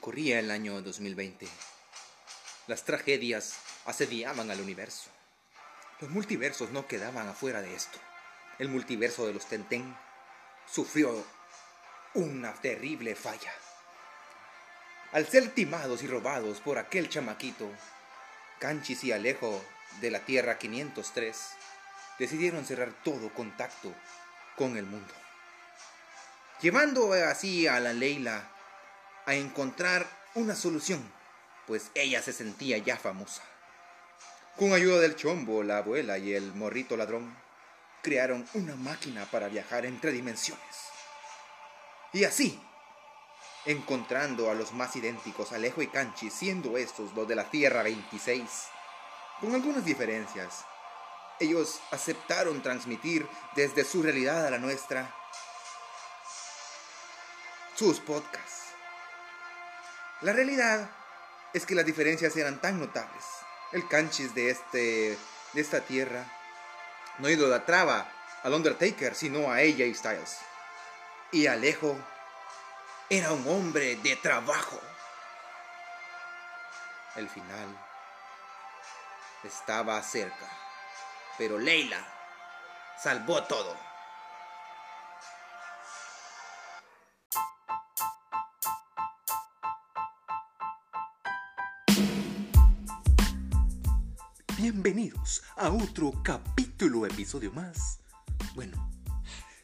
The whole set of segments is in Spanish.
Corría el año 2020. Las tragedias asediaban al universo. Los multiversos no quedaban afuera de esto. El multiverso de los Tenten sufrió una terrible falla. Al ser timados y robados por aquel chamaquito, Canchis y Alejo de la Tierra 503 decidieron cerrar todo contacto con el mundo. Llevando así a la Leila a encontrar una solución, pues ella se sentía ya famosa. Con ayuda del chombo, la abuela y el morrito ladrón, crearon una máquina para viajar entre dimensiones. Y así, encontrando a los más idénticos, Alejo y Canchi, siendo estos los de la Tierra 26, con algunas diferencias, ellos aceptaron transmitir desde su realidad a la nuestra sus podcasts. La realidad es que las diferencias eran tan notables. El canchis de, este, de esta tierra no idolatraba al Undertaker, sino a AJ Styles. Y Alejo era un hombre de trabajo. El final estaba cerca, pero Leila salvó todo. Bienvenidos a otro capítulo, episodio más. Bueno,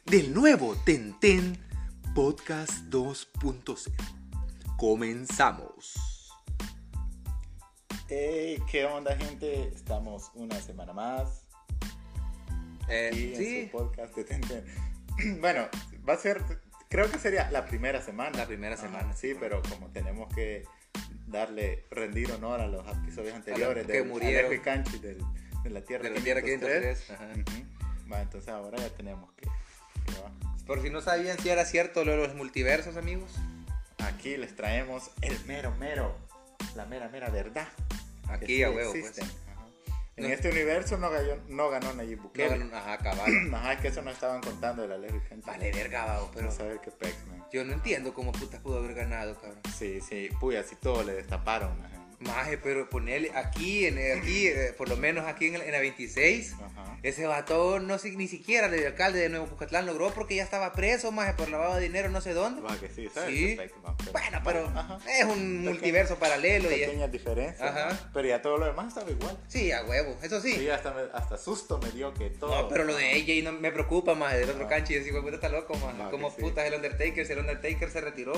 del nuevo Tenten Podcast 2.0. Comenzamos. Hey, ¿qué onda, gente? Estamos una semana más. Eh, aquí en sí, su podcast de Tenten. Bueno, va a ser, creo que sería la primera semana. La primera semana. sí, pero como tenemos que darle, rendir honor a los episodios anteriores que de murieron. Alejo y Canchi del- de la Tierra de la Tierra 503. 503. ajá. Va, entonces ahora ya tenemos que... que va. Por si no sabían si era cierto lo de los multiversos, amigos. Aquí les traemos el mero mero, la mera mera verdad. Aquí a huevo, pues. En No. este universo no ganó, no ganó Nayib No, Bukele. no, ajá, cabal. Ajá, es que eso no estaban contando de la ley Canchi. Vale, verga, vago, pero Vamos a ver qué pex. Yo no entiendo cómo putas pudo haber ganado, cabrón. Sí, sí, puya, así todo le destaparon. Ajá. Maje, pero ponerle aquí, en, aquí eh, por lo menos aquí en, el- en la 26, Ajá. ese vato no, ni siquiera el alcalde de Nuevo Cucatlán logró porque ya estaba preso, maje, por lavado de dinero no sé dónde. Va que sí, ¿sabes? Sí. Bueno, pero Ajá. es un multiverso paralelo y Pequeñas diferencias. Pero ya todo lo demás estaba igual. Sí, a huevo, eso sí. Sí, hasta, me- hasta susto me dio que todo. No, pero lo de AJ no me preocupa más, del otro Ah. canchi, y decir, puta está loco, más. Ah, ¿Cómo que sí. putas el Undertaker? Si el Undertaker se retiró.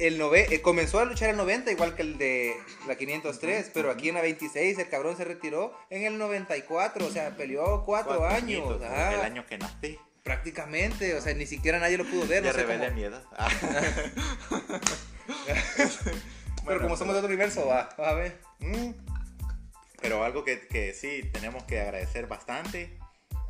El nove- eh, comenzó a luchar en el 90, igual que el de la 503, pero aquí en la 26 el cabrón se retiró en el 94, o sea, peleó cuatro, Cuatro años. El año que nací. Prácticamente, o sea, ni siquiera nadie lo pudo ver. Ya no sé revelé cómo- mi edad. Ah. pero Bueno, como somos de otro universo, va, vas a ver. Mm. Pero algo que, que sí tenemos que agradecer bastante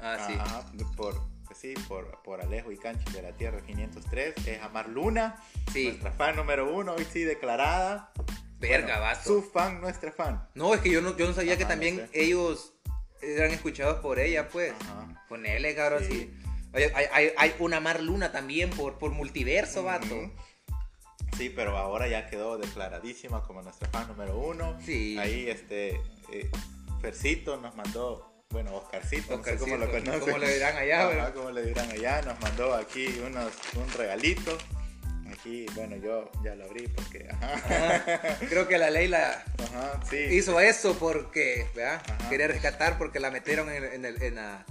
Ah, sí. Ajá, por, pues sí, por, por Alejo y Canchi de la Tierra 503 es Amar Luna, Sí. nuestra fan número uno, hoy sí declarada. Verga, Bueno, vato. Su fan, nuestra fan. No, es que yo no, yo no sabía Ajá, que no también sé. ellos eran escuchados por ella, pues. Ajá. Ponele, cabrón, Sí. sí. Hay, hay, hay una Mar Luna también por, por multiverso, vato. Ujú. Sí, pero ahora ya quedó declaradísima como nuestra fan número uno. Sí. Ahí este eh, Fercito nos mandó, bueno, Oscarcito, no sé cómo lo conocen. ¿Cómo le dirán allá, Ajá, verdad? como le dirán allá, nos mandó aquí unos, un regalito. Aquí, bueno, yo ya lo abrí porque, ajá, Ajá. Creo que la Leila ajá, sí. hizo eso porque, ¿verdad? Quería rescatar porque la metieron en, en el, en, la-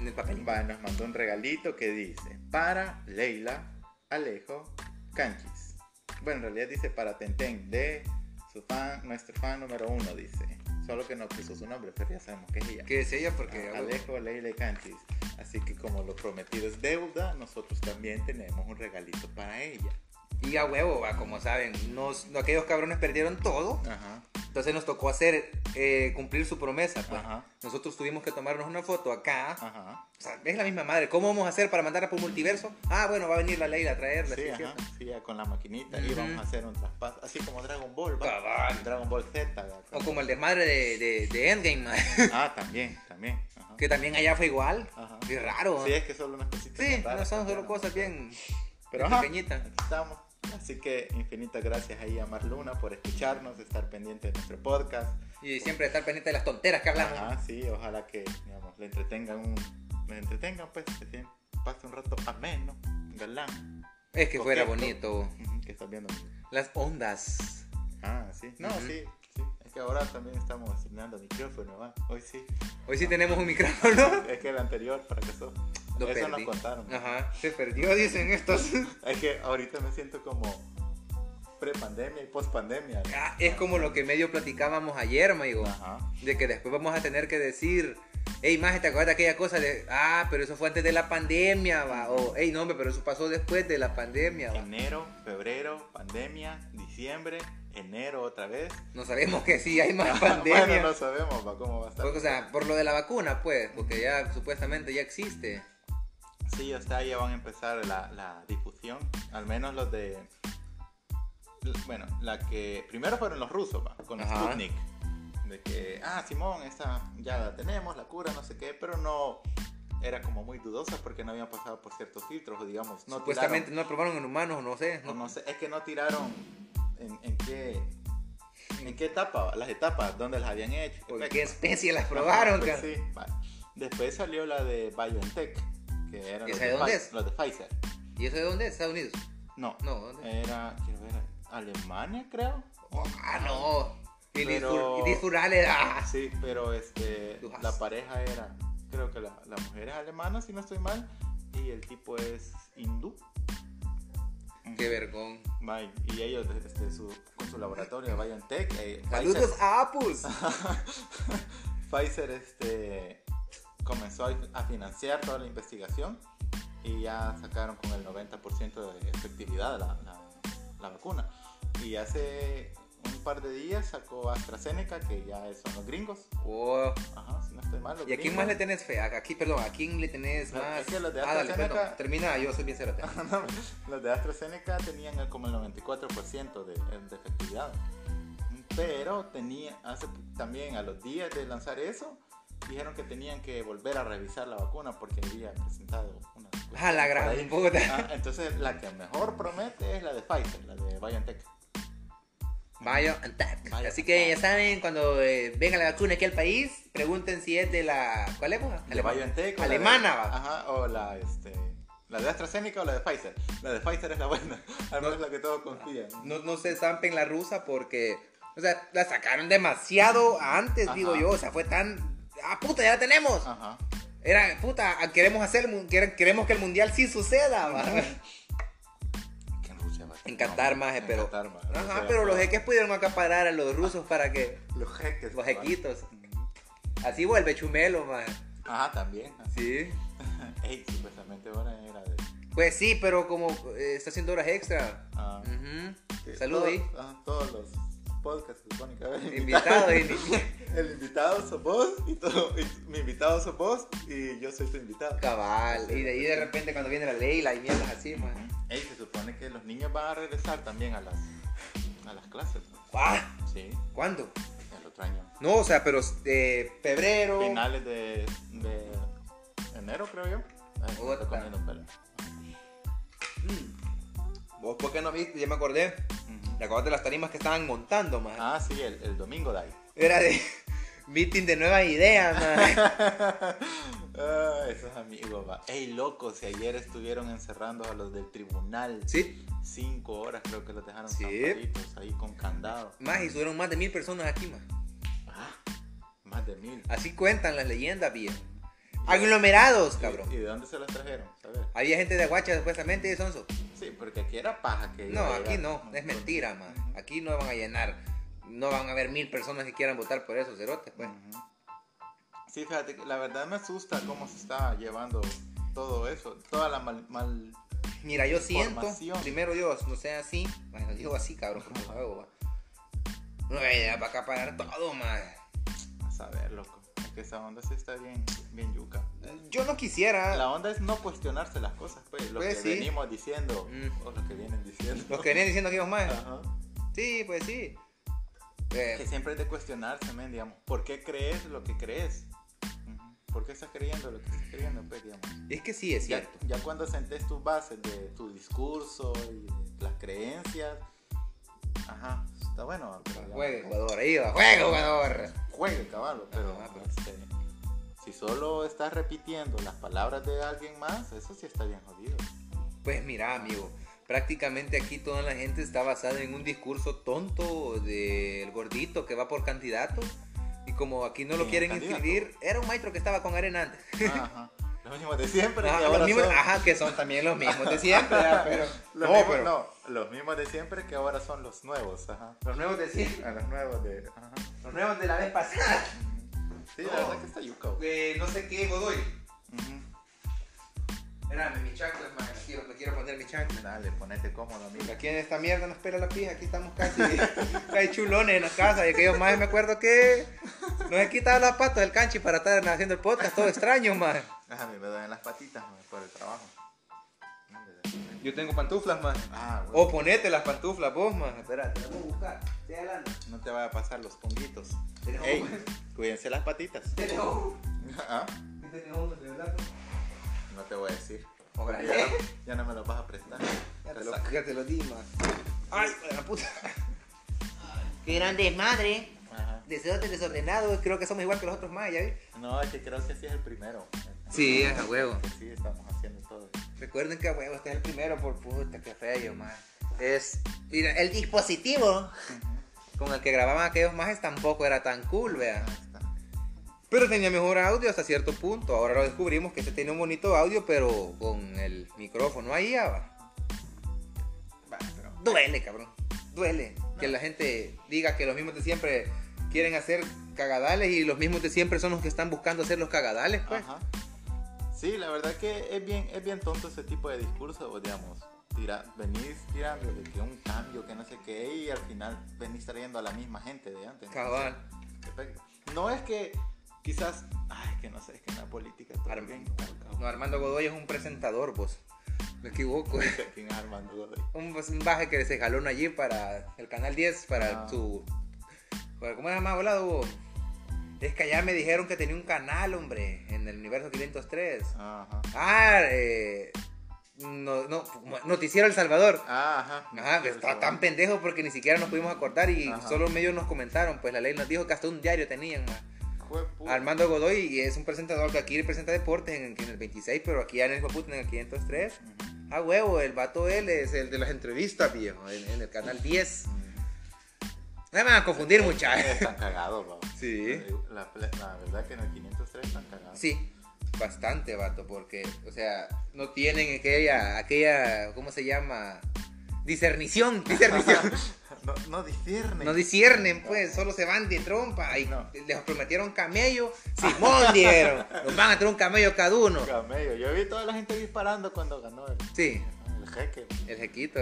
en el papel. Va, nos mandó un regalito que dice, para Leila, Alejo, Canchis. Bueno, en realidad dice para Tenten, de su fan, nuestro fan número uno, dice. Solo que no puso su nombre, pero ya sabemos que es ella. Que es ella porque... Ah, Alejo, Leila Canchis. Así que como lo prometido es deuda, nosotros también tenemos un regalito para ella. Y a huevo, va, como saben, nos, aquellos cabrones perdieron todo. Ajá. Entonces nos tocó hacer, eh, cumplir su promesa. Pues. Ajá. Nosotros tuvimos que tomarnos una foto acá. Ajá. O sea, es la misma madre. ¿Cómo vamos a hacer para mandarla por multiverso? Ah, bueno, va a venir la Leila a traerla. Sí, sí. Sí, con la maquinita y Ujú. vamos a hacer un traspaso, así como Dragon Ball, ¿va? Dragon Ball Z. ¿va? O como el desmadre de, de, de Endgame, man, Ah, también, también. Ajá. que también allá fue igual. Es raro. Sí, es que solo unas cositas. Sí, no son solo cosas bien, Pero bien pequeñitas. aquí estamos. Así que infinitas gracias ahí a Marluna por escucharnos, estar pendiente de nuestro podcast. Y siempre estar pendiente de las tonteras que hablamos. Ajá, sí, ojalá que digamos, le entretengan un, le entretengan pues, que pase un rato ameno, galán. Es que fuera bonito. Que estás viendo. Las ondas. Ah, sí. No, sí, sí. Es que ahora también estamos asignando micrófono, ¿va? Hoy sí. Hoy sí tenemos un micrófono. Es que el anterior fracasó. Lo Eso perdí. nos contaron. Ajá, se perdió, dicen estos. Es que ahorita me siento como pre-pandemia y post-pandemia. Ah, es como lo que medio platicábamos ayer, amigo. Ajá. De que después vamos a tener que decir, hey, más ¿te acuerdas de aquella cosa de, ah, pero eso fue antes de la pandemia, va? O, hey, no, pero eso pasó después de la pandemia, va. Enero, febrero, pandemia, diciembre, enero otra vez. No sabemos que sí hay más pandemia. bueno, no sabemos va, cómo va a estar. O sea, por lo de la vacuna, pues, porque ya supuestamente ya existe. Sí, o sea, ya van a empezar la, la difusión. Al menos los de. Bueno, la que. Primero fueron los rusos, va, con Ajá. Sputnik. De que, ah, Simón, esta ya la tenemos, la cura, no sé qué, pero no. Era como muy dudosa porque no habían pasado por ciertos filtros, o digamos, no Supuestamente tiraron- no probaron en humanos, no sé. o no sé, es que no tiraron en, en qué. ¿En qué etapa? Las etapas, donde las habían hecho. ¿Por qué especie las probaron? Pues sí. Después salió la de BioNTech, que eran los ¿Esa de de, dónde es? los de Pfizer. ¿Y eso de dónde es? ¿Estados Unidos? No, No, ¿dónde? era, quiero ver, Alemania creo. Ah, no. Y Pero- ah. Sí, pero este, la pareja era, creo que la, la mujer es alemana, si no estoy mal, y el tipo es hindú. Qué vergón. Y ellos, este, su, con su laboratorio BioNTech, eh, Saludos a Apus. Pfizer este, comenzó a- financiar toda la investigación y ya sacaron con el 90% de efectividad la, la- la vacuna. Y hace un par de días sacó AstraZeneca, que ya son los gringos. Oh. Ajá, si no estoy mal. ¿Y a quién más le tenés fe? Aquí, perdón, ¿a quién le tenés No, más? es que los de ah, dale, AstraZeneca- perdón. Termina, yo soy bien cerote. No, los de AstraZeneca tenían como el 94% de, de efectividad. Pero tenía, hace, también a los días de lanzar eso, dijeron que tenían que volver a revisar la vacuna porque había presentado una... Ah, la gran puta. Ah, entonces la que mejor promete es la de Pfizer, la de BioNTech. BioNTech. BioNTech. Así que ya saben, cuando eh, venga la vacuna aquí al país, pregunten si es de la. ¿Cuál es? La de BioNTech. o la de- Alemana, va. Ajá, o la, este, la de AstraZeneca o la de Pfizer. La de Pfizer es la buena, al menos la que todos confían. No, no se zampen la rusa porque. O sea, la sacaron demasiado antes, Ajá. digo yo. O sea, fue tan. ¡Ah, puta, ya la tenemos! Ajá. Era, puta, queremos hacer. Queremos que el mundial sí suceda. Que en Qatar, maje, En pero. Qatar, maje. Ajá, pero los jeques pudieron acaparar a los rusos para que. Los jeques. Los jequitos. Así vuelve Chumelo, man. Ajá, también. Sí. Ey, supuestamente ahora era de. Pues sí, pero como eh, está haciendo horas extra. ah, Ujú. sí, Salud todos- ahí. ah, todos los podcasts se supone que a haber Invitado. invitados. y- El invitado sos vos y, todo, y mi invitado sos vos y yo soy tu invitado. Cabal. Y de ahí de repente cuando viene la ley, la mierdas así, man. Ey, se supone que los niños van a regresar también a las, a las clases. Ah, Sí, ¿Cuándo? el otro año. No, o sea, pero de febrero. Finales de, de enero, creo yo. Ay, me Puta. estoy comiendo pelo. Mm. ¿Vos por qué no viste? Ya me acordé. ¿Te acordás de las tarimas que estaban montando, man? Ah, sí, el, el domingo de ahí. Era de meeting de nuevas ideas, man. Ah, esos amigos, va. Ey, loco, si ayer estuvieron encerrando a los del tribunal. sí. Cinco horas creo que los dejaron Sí. ahí con candado. Más, y subieron más de mil personas aquí, man. Ah, más de mil. Así cuentan las leyendas, viejo. Aglomerados, ¿Y- cabrón. ¿Y de dónde se los trajeron? Había gente de Aguacha supuestamente de Sonso. Sí, porque aquí era paja que No, aquí no, es mentira, man. Aquí no van a llenar, no van a haber mil personas que quieran votar por esos cerotes, pues. Ujú. Sí, fíjate, la verdad me asusta cómo se está llevando todo eso, toda la mal, mal- Mira, yo siento, primero Dios, no sea así, bueno, digo así, cabrón, hago, va. No hay idea para acaparar todo, man. a saber, loco. Que esa onda sí está bien, bien yuca. Yo no quisiera. La onda es no cuestionarse las cosas, pues, lo Pues que sí. venimos diciendo, Mm. o lo que vienen diciendo. Los que venían diciendo que íbamos más. Ajá. Sí, pues sí. Eh, Que siempre es de cuestionarse, men, digamos. ¿Por qué crees lo que crees? ¿Por qué estás creyendo lo que estás creyendo, pues, digamos? es que sí, es Ya, cierto. ya cuando sentes tus bases de tu discurso y de las creencias. Ajá, está bueno. Juega Ecuador, ahí va, juega Ecuador. Juegue, caballo, pero Ajá, pero- este, si solo estás repitiendo las palabras de alguien más, eso sí está bien jodido. Pues mira, amigo, prácticamente aquí toda la gente está basada en un discurso tonto del gordito que va por candidato. Y como aquí no lo ¿Quién quieren candidato? inscribir, era un maestro que estaba con arena antes. Ajá. Los mismos de siempre. Ajá, que los mismos- son- ajá, que son también los mismos de siempre, ¿verdad? pero, Los no, mismos, pero no, los mismos de siempre que ahora son los nuevos. Ajá. los nuevos de siempre, A los nuevos de. Ajá. los nuevos de la vez pasada. Sí, la verdad que está yuca. Eh, no sé qué, Godoy. Espérame, mi chancla, man, me quiero, me quiero poner mi chancla. Dale, ponete cómodo, amigo. Aquí en esta mierda nos pela la pija, aquí estamos casi, casi chulones en la casa. Y aquellos más me acuerdo que nos he quitado las patas del canchi para estar haciendo el podcast, todo extraño. Ajá, a mí me duelen las patitas man, por el trabajo. Yo tengo pantuflas, más. Ah, güey. O ponete las pantuflas vos, más. Espera, te voy a buscar. Estoy hablando. No te vaya a pasar los ponguitos. Ey, cuídense las patitas. Tenemos- Ah, tenemos de verdad. No te voy a decir. Ya no, ya no me los vas a prestar. Ya te Te lo, ya te lo di, más. Ay, la puta. Qué gran desmadre. Desorden desordenado. Creo que somos igual que los otros más, ¿ya vi? No, es que creo que sí es el primero. Sí, es a huevo. Sí, estamos haciendo todo. Recuerden que huevo, este es el primero por puta, qué feo, man. Es. Mira, el dispositivo con el que grababan aquellos majes tampoco era tan cool, vea. Pero tenía mejor audio hasta cierto punto. Ahora lo descubrimos que este tiene un bonito audio, pero con el micrófono ahí ya va. Va, pero- Duele, cabrón. Duele. Que la gente diga que los mismos de siempre quieren hacer cagadales y los mismos de siempre son los que están buscando hacer los cagadales, pues. Ajá. Sí, la verdad que es bien, es bien tonto ese tipo de discurso, digamos. Tira, venís tirando de que un cambio, que no sé qué, y al final venís trayendo a la misma gente de antes. Cabal. No es que quizás, ay, que no sé, es que en la política todo Arm- es bien complicado. No, Armando Godoy es un presentador, vos. Me equivoco. ¿Quién es Armando Godoy? un, un baje que se jaló allí para el canal 10, para Ah. su. para- ¿Cómo se llama, volado? Hugo? Es que allá me dijeron que tenía un canal, hombre, en el universo 503. Ajá. Ah, eh. No, no, Noticiero El Salvador. Ah, ajá. Ajá, estaba tan pendejo porque ni siquiera nos pudimos acordar y Ajá. solo medios nos comentaron. Pues la ley nos dijo que hasta un diario tenían, Armando Godoy y es un presentador que aquí presenta deportes en, en el 26, pero aquí ya en el en el 503. Ujú. Ah, huevo, el vato él es el de las entrevistas, viejo, en, en el canal 10. No me van a confundir, muchachos. Están cagados, va. Sí. La, la verdad que en el 503 están cagados. Sí, bastante, vato, porque, o sea, no tienen aquella, aquella, ¿cómo se llama? Discernición, discernición. No, no disciernen. No disciernen, pues, solo se van de trompa. Y No. les prometieron camello. Simón dieron. Nos van a traer un camello cada uno. Camello. Yo vi toda la gente disparando cuando ganó el, Sí, el jeque. el jequito.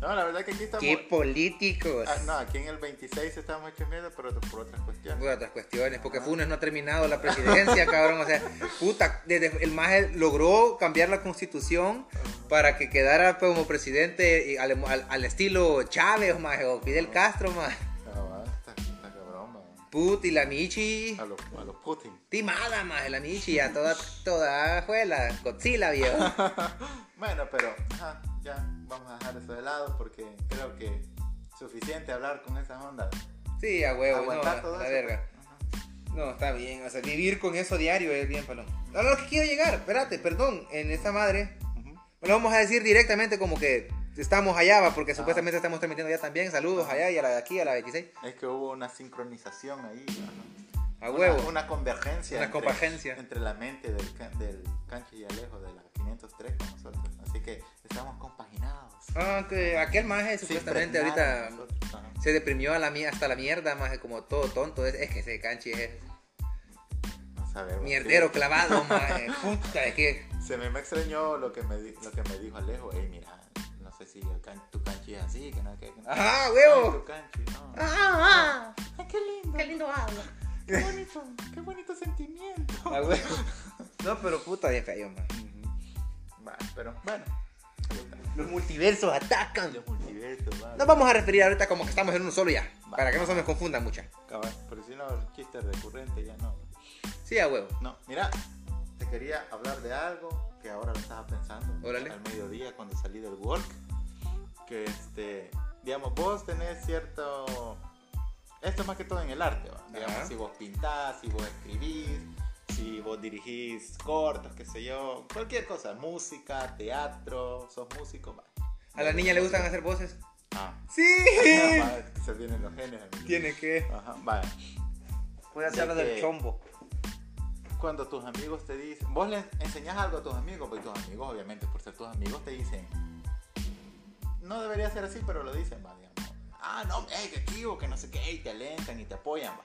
No, la verdad que aquí estamos. Qué políticos. Ah, no, aquí en el 26 estamos hechos miedo, pero por otras cuestiones. Por otras cuestiones, porque Funes no ha terminado la presidencia, cabrón. O sea, puta, desde el MAGE logró cambiar la constitución para que quedara pues, como presidente al, al- al estilo Chávez, maje, o Fidel Castro, más. Ah, va, está, está cabrón, va. Put y la Michi. A los a los Putin. Timada, más, la Michi, a toda, toda juela, Godzilla, viejo. Bueno, pero ajá, ya vamos a dejar eso de lado porque creo que suficiente hablar con esas ondas. Sí, a huevo, no, Aguantar todo la eso, verga. pues. No, está bien, o sea, vivir con eso diario es bien, palón. Ahora lo que quiero llegar, espérate, perdón, en esa madre, lo vamos a decir directamente como que estamos allá, va, porque Ah. supuestamente estamos transmitiendo allá también. Saludos allá y a la de aquí, a la 26. Es que hubo una sincronización ahí. ajá. A Una- huevo. Una, convergencia. Una entre- convergencia. Entre la mente del, del Canchi y Alejo de la 503 con nosotros. Así que estamos compaginados. Ah, que aquel maje supuestamente ahorita se deprimió a la mie- hasta la mierda, maje, como todo tonto. Es, es que ese canchi es mierdero Sí. clavado, maje. Puta, es que. Se me, me extrañó lo que me, di- lo que me dijo Alejo. Ey, mira, no sé si el can- tu canchi es así, que no, que, que no. Ajá, Ay, huevo. tu canchi, no. Ay, qué lindo. qué lindo habla. Qué bonito, qué bonito sentimiento. Ah, huevo. No, pero puta, bien feo, maje. Ujú. Va, pero bueno. Los multiversos atacan. Los multiversos, va. Nos vamos a referir ahorita como que estamos en uno solo ya. Para que no se me confundan mucho. Cabal, pero si no, el chiste recurrente ya no. Sí, a huevo. No, mira, te quería hablar de algo que ahora lo estaba pensando. Órale. Al mediodía cuando salí del work. que este, digamos, vos tenés cierto... Esto es más que todo en el arte, ¿va? digamos, si vos pintás, si vos escribís, si vos dirigís cortos, qué sé yo, cualquier cosa, música, teatro, sos músico, va. A la niña le gustan hacer voces. Ah, Sí. se vienen los genes. amigo. Tiene que. Ajá, vaya. Puede hacerlo del del chombo. Cuando tus amigos te dicen, vos les enseñás algo a tus amigos, porque tus amigos, obviamente, por ser tus amigos, te dicen, no debería ser así, pero lo dicen, va, digamos. Ah, no, hey, que chivo, que no sé qué, y te alentan y te apoyan, va.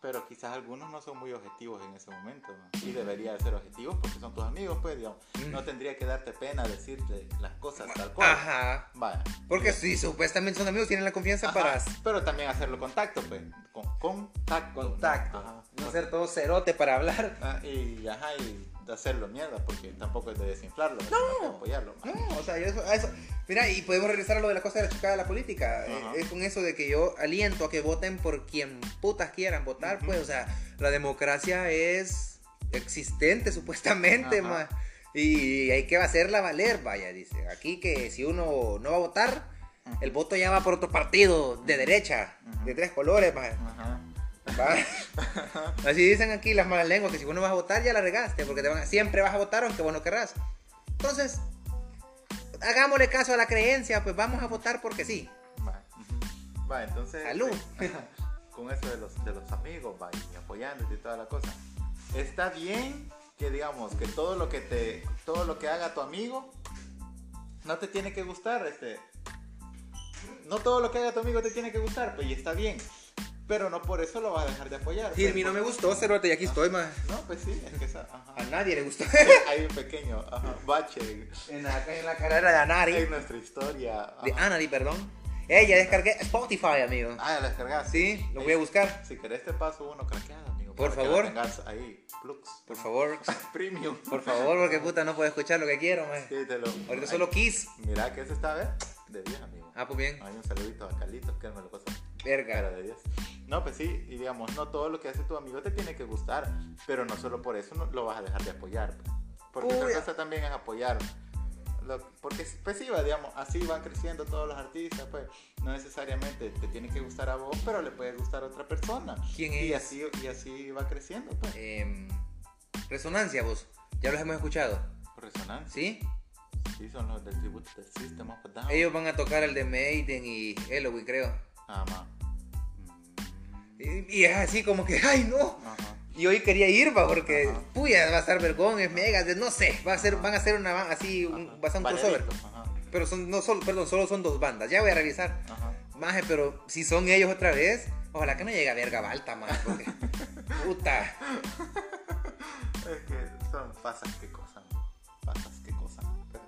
Pero quizás algunos no son muy objetivos en ese momento, ¿no? y debería de ser objetivos porque son tus amigos, pues, digamos. Mm. No tendría que darte pena decirte las cosas tal cual. Ajá. Vaya. Porque si supuestamente son amigos, tienen la confianza Ajá, para Pero también hacerlo contacto, pues. Con, contacto. contacto. No ser todo cerote para hablar. Ah, y, ajá, y de hacerlo mierda, porque tampoco es de desinflarlo, que apoyarlo. No, o sea, yo eso, a eso. Mira, y podemos regresar a lo de la cosa de la chocada de la política. Ajá. Es con eso de que yo aliento a que voten por quien putas quieran votar, pues, o sea, la democracia es existente supuestamente, Ajá. ma. Y hay que hacerla valer, vaya, dice. Aquí que si uno no va a votar, el voto ya va por otro partido de derecha, de tres colores, ma. Va. Así dicen aquí las malas lenguas, que si vos no vas a votar ya la regaste, porque te van a- siempre vas a votar aunque vos no querrás. Entonces, hagámosle caso a la creencia, pues vamos a votar porque sí. Va, entonces. Salud. eh, con eso de los, de los amigos, va, y apoyándote y toda la cosa. Está bien que digamos que todo lo que te. Todo lo que haga tu amigo no te tiene que gustar, este. No todo lo que haga tu amigo te tiene que gustar, pues y está bien. Pero no por eso lo vas a dejar de apoyar. Sí, a pues, mí no me gustó, Cerote, y aquí estoy, más. No, pues sí, es que esa. Ajá. A nadie le gustó. Hay un pequeño ajá, bache en, la, en la carrera de Anari. en nuestra historia. ajá. De Anari, perdón. Eh, ya descargué Spotify, amigo. Ah, ya la descargaste. Sí, lo voy a buscar. Si querés te paso uno craqueado, amigo. Por favor. ahí, Plux. Por favor. Premium. Por favor, porque puta no puedo escuchar lo que quiero, man. Sí, te lo... Ahorita Ay, solo Kiss. Mira que ese está, ¿ves? De 10, amigo. Ah, pues bien. Hay un saludito a Carlitos que él me lo pasó. Verga. Pero de 10. No, pues sí, y digamos, no todo lo que hace tu amigo te tiene que gustar, pero no solo por eso no, lo vas a dejar de apoyar. Porque Uy. otra cosa también es apoyar. Lo- porque pues sí, va, digamos, así van creciendo todos los artistas, pues no necesariamente te tiene que gustar a vos, pero le puede gustar a otra persona. ¿Quién Y es? así, y así va creciendo, pues. Em, resonancia, vos. Ya los hemos escuchado. Resonancia. ¿Sí? Sí, son los del tributo del System of a Down. Ellos van a tocar el de Maiden y Halloween, creo. Ma. Mm, Y, y es así como que, ¡ay, no! Ajá. Y hoy quería ir, va, porque, Ajá. puya, va a estar vergón, es mega, no sé, va a ser, van a hacer una, así, un, va a ser un crossover. Pero son, no solo, perdón, solo son dos bandas, ya voy a revisar. Maje, pero si son ellos otra vez, ojalá que no llegue a verga Balta, más, porque, puta. Es que son pasas que cosas, pasas que cosas. Pero.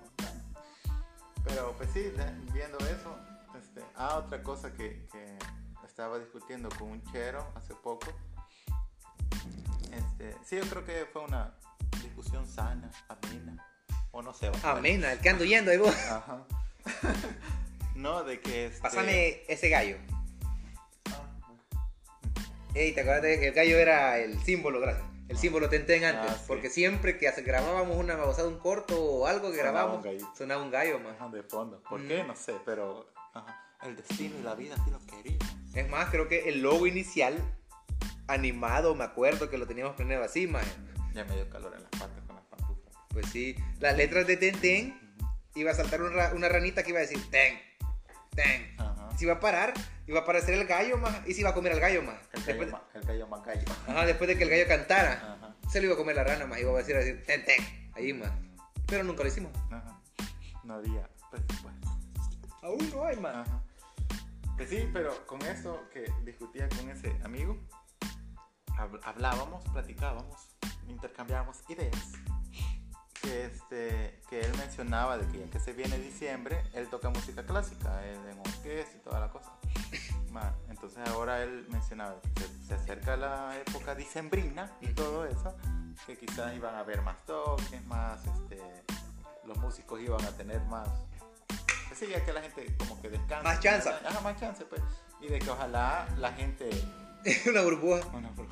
Pero pues sí, viendo eso, ah, otra cosa que, que estaba discutiendo con un chero hace poco. Este, sí, yo creo que fue una discusión sana, amena, o no sé. Amena, el que ando yendo ahí vos. Ajá. no, de que este... Pásame ese gallo. Ah, Ey, ¿te acuerdas de que el gallo era el símbolo, gracias? El símbolo Tenten antes, Ah, sí. porque siempre que grabábamos una babosada, un corto o algo que Sonaba grabábamos, un gallo. sonaba un gallo, más. De fondo. ¿Por Mm. qué? No sé, pero ajá, el destino y la vida así lo querían. Es más, creo que el logo inicial, animado, me acuerdo que lo teníamos planeado así, man. Ya me dio calor en las patas con las pantuflas. Pues sí, las letras de Tenten iba a saltar una, ra- una ranita que iba a decir Ten, Ten. Ajá. Se iba a parar, iba a aparecer el gallo, más, y se iba a comer al gallo, más. El gallo, de- el gallo más gallo. ajá, después de que el gallo cantara, Ajá. se lo iba a comer la rana, más. Iba a decir, decir Ten, Ten, ahí, más. Pero nunca lo hicimos. Ajá. No había presupuesto. Aún no hay, más. Ajá. Pues sí, pero con eso que discutía con ese amigo, hab- hablábamos, platicábamos, intercambiábamos ideas. Que, este, que él mencionaba de que ya que se viene diciembre, él toca música clásica, él en orquesta y toda la cosa. Entonces ahora él mencionaba que se, se acerca la época dicembrina y todo eso, que quizás iban a haber más toques, más, este, los músicos iban a tener más, sí, ya que la gente como que descansa. Más chance. Ajá, más chance, pues. Y de que ojalá la gente, una burbuja. bueno, por-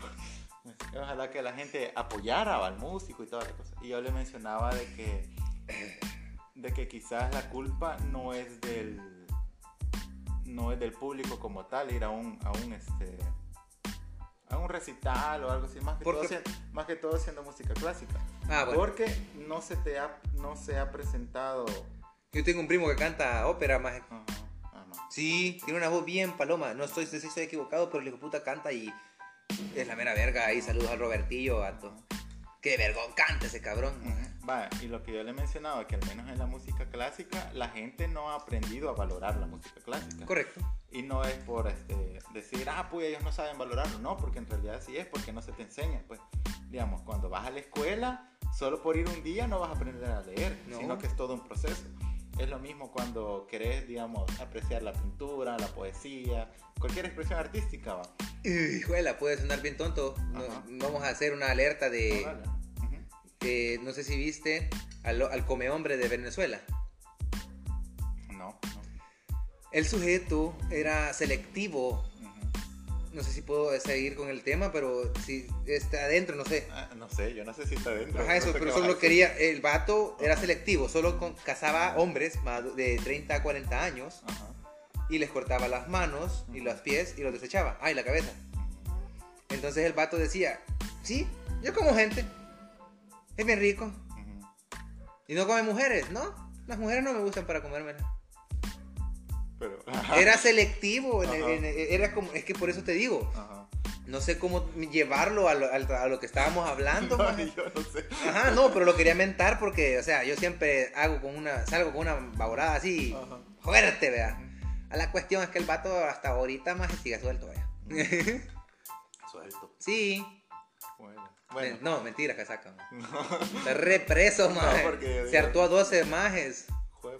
ojalá que la gente apoyara al músico y toda la cosa. Y yo le mencionaba de que, de que quizás la culpa no es del no es del público como tal ir a un a un este a un recital o algo así más que, todo, más que todo siendo música clásica Ah, bueno. porque no se te ha no se ha presentado Yo tengo un primo que canta ópera, más. Ajá, ah, no. Sí, tiene una voz bien paloma. No estoy, si estoy equivocado, pero el hijo puta canta y es la mera verga. Ahí saludos al Robertillo, vato. Qué vergón canta ese cabrón. Ujú. Va, y lo que yo le mencionaba, que al menos en la música clásica, la gente no ha aprendido a valorar la música clásica. Correcto. Y no es por este, decir, ah, pues ellos no saben valorarlo. No, porque en realidad sí es porque no se te enseña. Pues, digamos, cuando vas a la escuela, solo por ir un día no vas a aprender a leer, No. sino que es todo un proceso. Es lo mismo cuando querés, digamos, apreciar la pintura, la poesía, cualquier expresión artística, va. Hijuela, puede sonar bien tonto. No- vamos a hacer una alerta de. No. Ujú. eh, no sé si viste al, al come hombre de Venezuela. No, no. El sujeto era selectivo. No sé si puedo seguir con el tema, pero si está adentro, no sé. Ah, no sé, yo no sé si está dentro. Ajá, eso, no sé pero solo quería. El vato era selectivo, solo con- cazaba hombres de 30 a 40 años. Ajá. y les cortaba las manos y los pies y los desechaba. Ah, y la cabeza. Entonces el vato decía: Sí, yo como gente. Es bien rico. Y no come mujeres, ¿no? Las mujeres no me gustan para comérmelas. Pero. Era selectivo, en- Ajá. en- era como, es que por eso te digo, Ajá. no sé cómo llevarlo a lo, al- a lo que estábamos hablando. No, yo no sé. Ajá, no, pero lo quería mentar porque, o sea, yo siempre hago con una, salgo con una baborada así, Ajá. fuerte, vea. A la cuestión es que el vato hasta ahorita más sigue suelto, vea. Suelto. sí. Bueno. Bueno. No, mentira que sacan. No. Está represo, maje. Se hartó a 12 majes. Puya.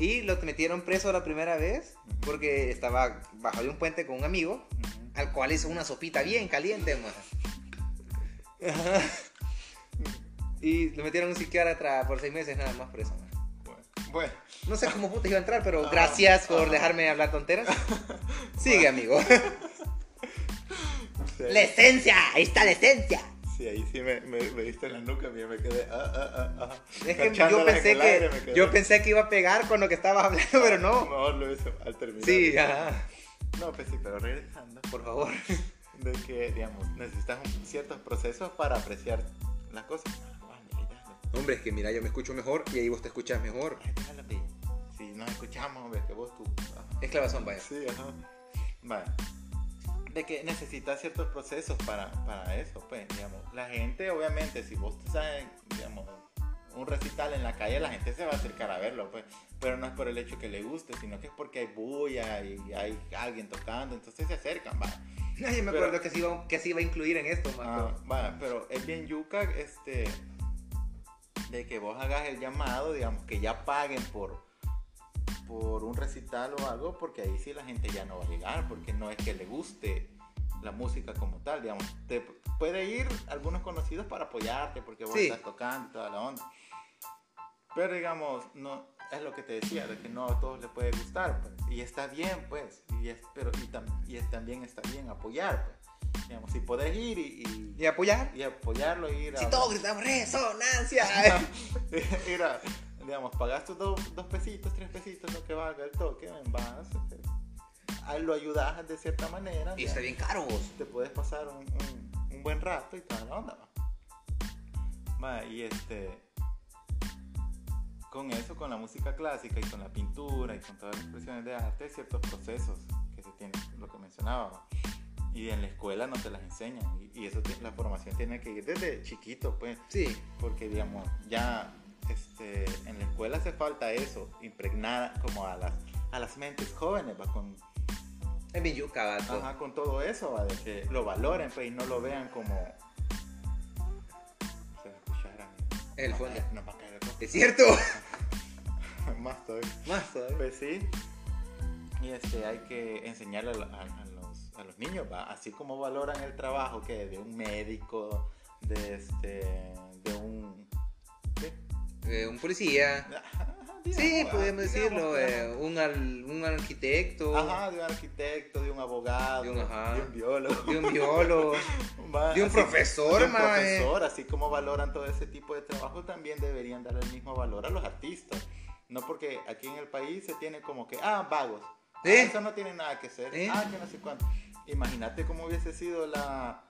Y lo metieron preso la primera vez porque estaba bajo de un puente con un amigo al cual hizo una sopita bien caliente. Ajá. Y lo metieron un psiquiatra por seis meses nada más por eso, maje. Bueno. Bueno. No sé cómo puta iba a entrar, pero Ah, gracias por ah. dejarme hablar tonteras. Sigue, amigo. Sí, La esencia, ahí está la esencia. Sí, ahí sí me, me, me diste en la nuca, mira, me quedé. Ah, ah, ah, ah. Es que yo pensé aire que yo pensé que iba a pegar con lo que estabas hablando, pero no. Mejor lo hice al terminar. Sí, ajá. No, pues sí, pero regresando. Por favor. De que, digamos, necesitas un- ciertos procesos para apreciar las cosas. Ah. Hombre, es que mira, yo me escucho mejor y ahí vos te escuchas mejor. Ay, déjalo, pe. Si nos escuchamos, hombre, que vos tú. Ajá. Es clavazón, vaya. Sí, ajá. Vale. De que necesitas ciertos procesos para, para eso, pues, digamos. La gente, obviamente, si vos te sabes, digamos, un recital en la calle, la gente se va a acercar a verlo, pues. Pero no es por el hecho que le guste, sino que es porque hay bulla y hay alguien tocando, entonces se acercan, va. Ay, me Pero- acuerdo que se iba, que se iba a incluir en esto, Ah, pero es bien yuca, este, de que vos hagas el llamado, digamos, que ya paguen por, por un recital o algo, porque ahí sí la gente ya no va a llegar, porque no es que le guste la música como tal, digamos. Te puede ir algunos conocidos para apoyarte, porque vos Sí. estás tocando y toda la onda. Pero digamos, no, es lo que te decía, de que no a todos les puede gustar, pues. Y está bien, pues. Y es, pero, y, tam- y es, también está bien apoyar, pues. Digamos, si podés ir y, y- ¿Y apoyar? y apoyarlo, ir a... Si todos gritamos resonancia. ir a, digamos, pagas tus dos, dos pesitos, tres pesitos, lo que valga el toque, ven, vas, ah, lo ayudas de cierta manera. y está bien caro vos. Te puedes pasar un, un- un buen rato y toda la onda, va. Y este... Con eso, con la música clásica y con la pintura y con todas las expresiones de arte, hay ciertos procesos que se tienen, lo que mencionaba. va. Y en la escuela no te las enseñan. Y, y eso, te- la formación tiene que ir desde chiquito, pues Sí. porque digamos ya este, en la escuela hace falta eso impregnada como a las a las mentes jóvenes va con Es bien yuca, ajá, con todo eso va, de que lo valoren pues y no lo vean como se va a escuchar a mí. El fondo. caer- no va a caer el fondo. Es cierto. más todavía Más todavía. pues sí y este hay que enseñarle a, a- a los, a los niños va así como valoran el trabajo que de un médico de este de un. Eh, un policía. Sí, podemos decirlo. eh, un, al- un arquitecto. Ajá, de un arquitecto, de un abogado, De un- ajá. de un biólogo, De un biólogo. de un así- profesor, de un profesor, así como valoran todo ese tipo de trabajo, también deberían dar el mismo valor a los artistas. No porque aquí en el país se tiene como que, ah, vagos. Ah, ¿Eh? eso no tiene nada que hacer. ¿Eh? Ah, que no sé cuánto. Imagínate cómo hubiese sido la,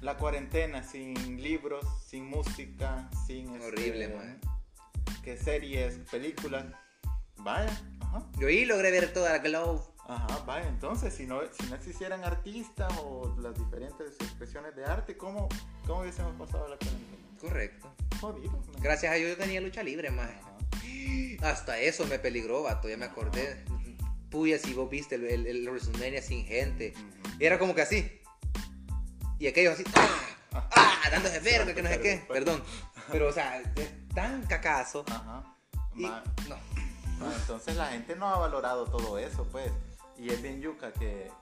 la cuarentena sin libros, sin música, sin... este, Horrible, man. Que series, películas. Vaya, ajá. Yo ahí logré ver toda la Glow. Ajá, vaya, entonces si no, si no existieran artistas o las diferentes expresiones de arte, ¿cómo, cómo hubiésemos pasado la cuarentena? Correcto. Jodido. ¿no? Gracias a Dios yo tenía lucha libre, más. Hasta eso me peligró, vato, ya me acordé. Puya, si vos viste el, el, el WrestleMania sin gente. Ujú. Era como que así. Y aquellos así. ¡Ah! ¡Ah! Dándose verga, que no sé qué. Perdón. Pero, o sea, es tan cacazo. Ajá. Y, Ma- no. ma, entonces la gente no ha valorado todo eso, pues. Y es bien yuca que,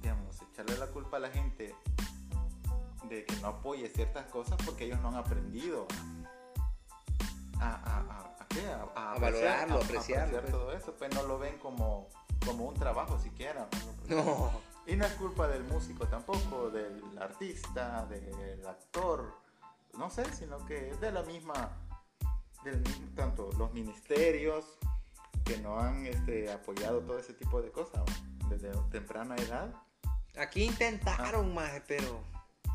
digamos, echarle la culpa a la gente de que no apoye ciertas cosas porque ellos no han aprendido a, a, a, ¿a qué? A, a A valorarlo, apreciarlo, pues. todo eso, pues no lo ven como, como un trabajo siquiera. ¿no? Y no es culpa del músico tampoco, del artista, del actor, no sé, sino que es de la misma, del mismo, tanto los ministerios que no han este, apoyado todo ese tipo de cosas ¿no? desde temprana edad. Aquí intentaron más, pero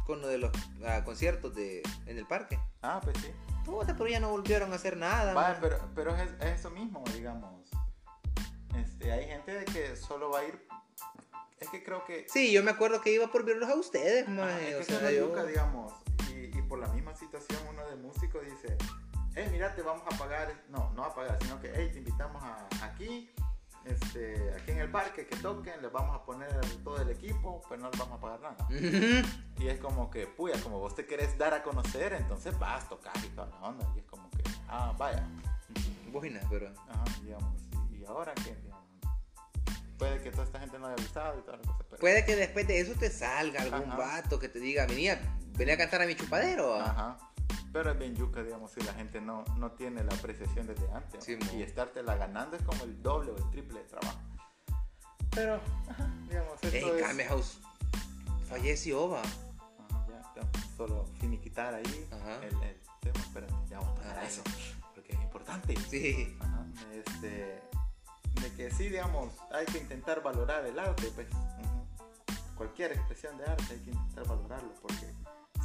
con lo de los ah, conciertos de, en el parque. Ah, pues sí. Puta, pero ya no volvieron a hacer nada. Man. pero, pero es, es eso mismo, digamos. Este, hay gente que solo va a ir. Es que creo que Sí, yo me acuerdo que iba por verlos a ustedes, es o que sea, yo- digamos. Y, y por la misma situación, uno de músico dice: Hey, mira, te vamos a pagar. No, no a pagar, sino que, hey, te invitamos a, aquí, este, aquí en el parque, que toquen, les vamos a poner todo el equipo, pero no les vamos a pagar nada. Y es como que, puya, como vos te querés dar a conocer, entonces vas a tocar y toda la onda. Y es como que, ah, vaya. Buena, pero. Ajá, digamos. ¿Y, y ahora qué? Puede que toda esta gente no haya gustado y toda la cosa, pero. Puede que después de eso te salga algún Ajá. vato que te diga, venía, venía a cantar a mi chupadero. ah". Ajá. Pero es bien yuca, digamos, si la gente no, no tiene la apreciación desde antes. Sí, y estártela ganando es como el doble o el triple de trabajo. Pero, digamos, esto Ey, es... House falleció, va. Ajá, ya, ya, solo finiquitar ahí el, el tema. Espérate, ya vamos a pasar a Ajá. eso, porque es importante. Sí. Ajá, este, de que sí, digamos, hay que intentar valorar el arte, pues. Cualquier expresión de arte hay que intentar valorarlo, porque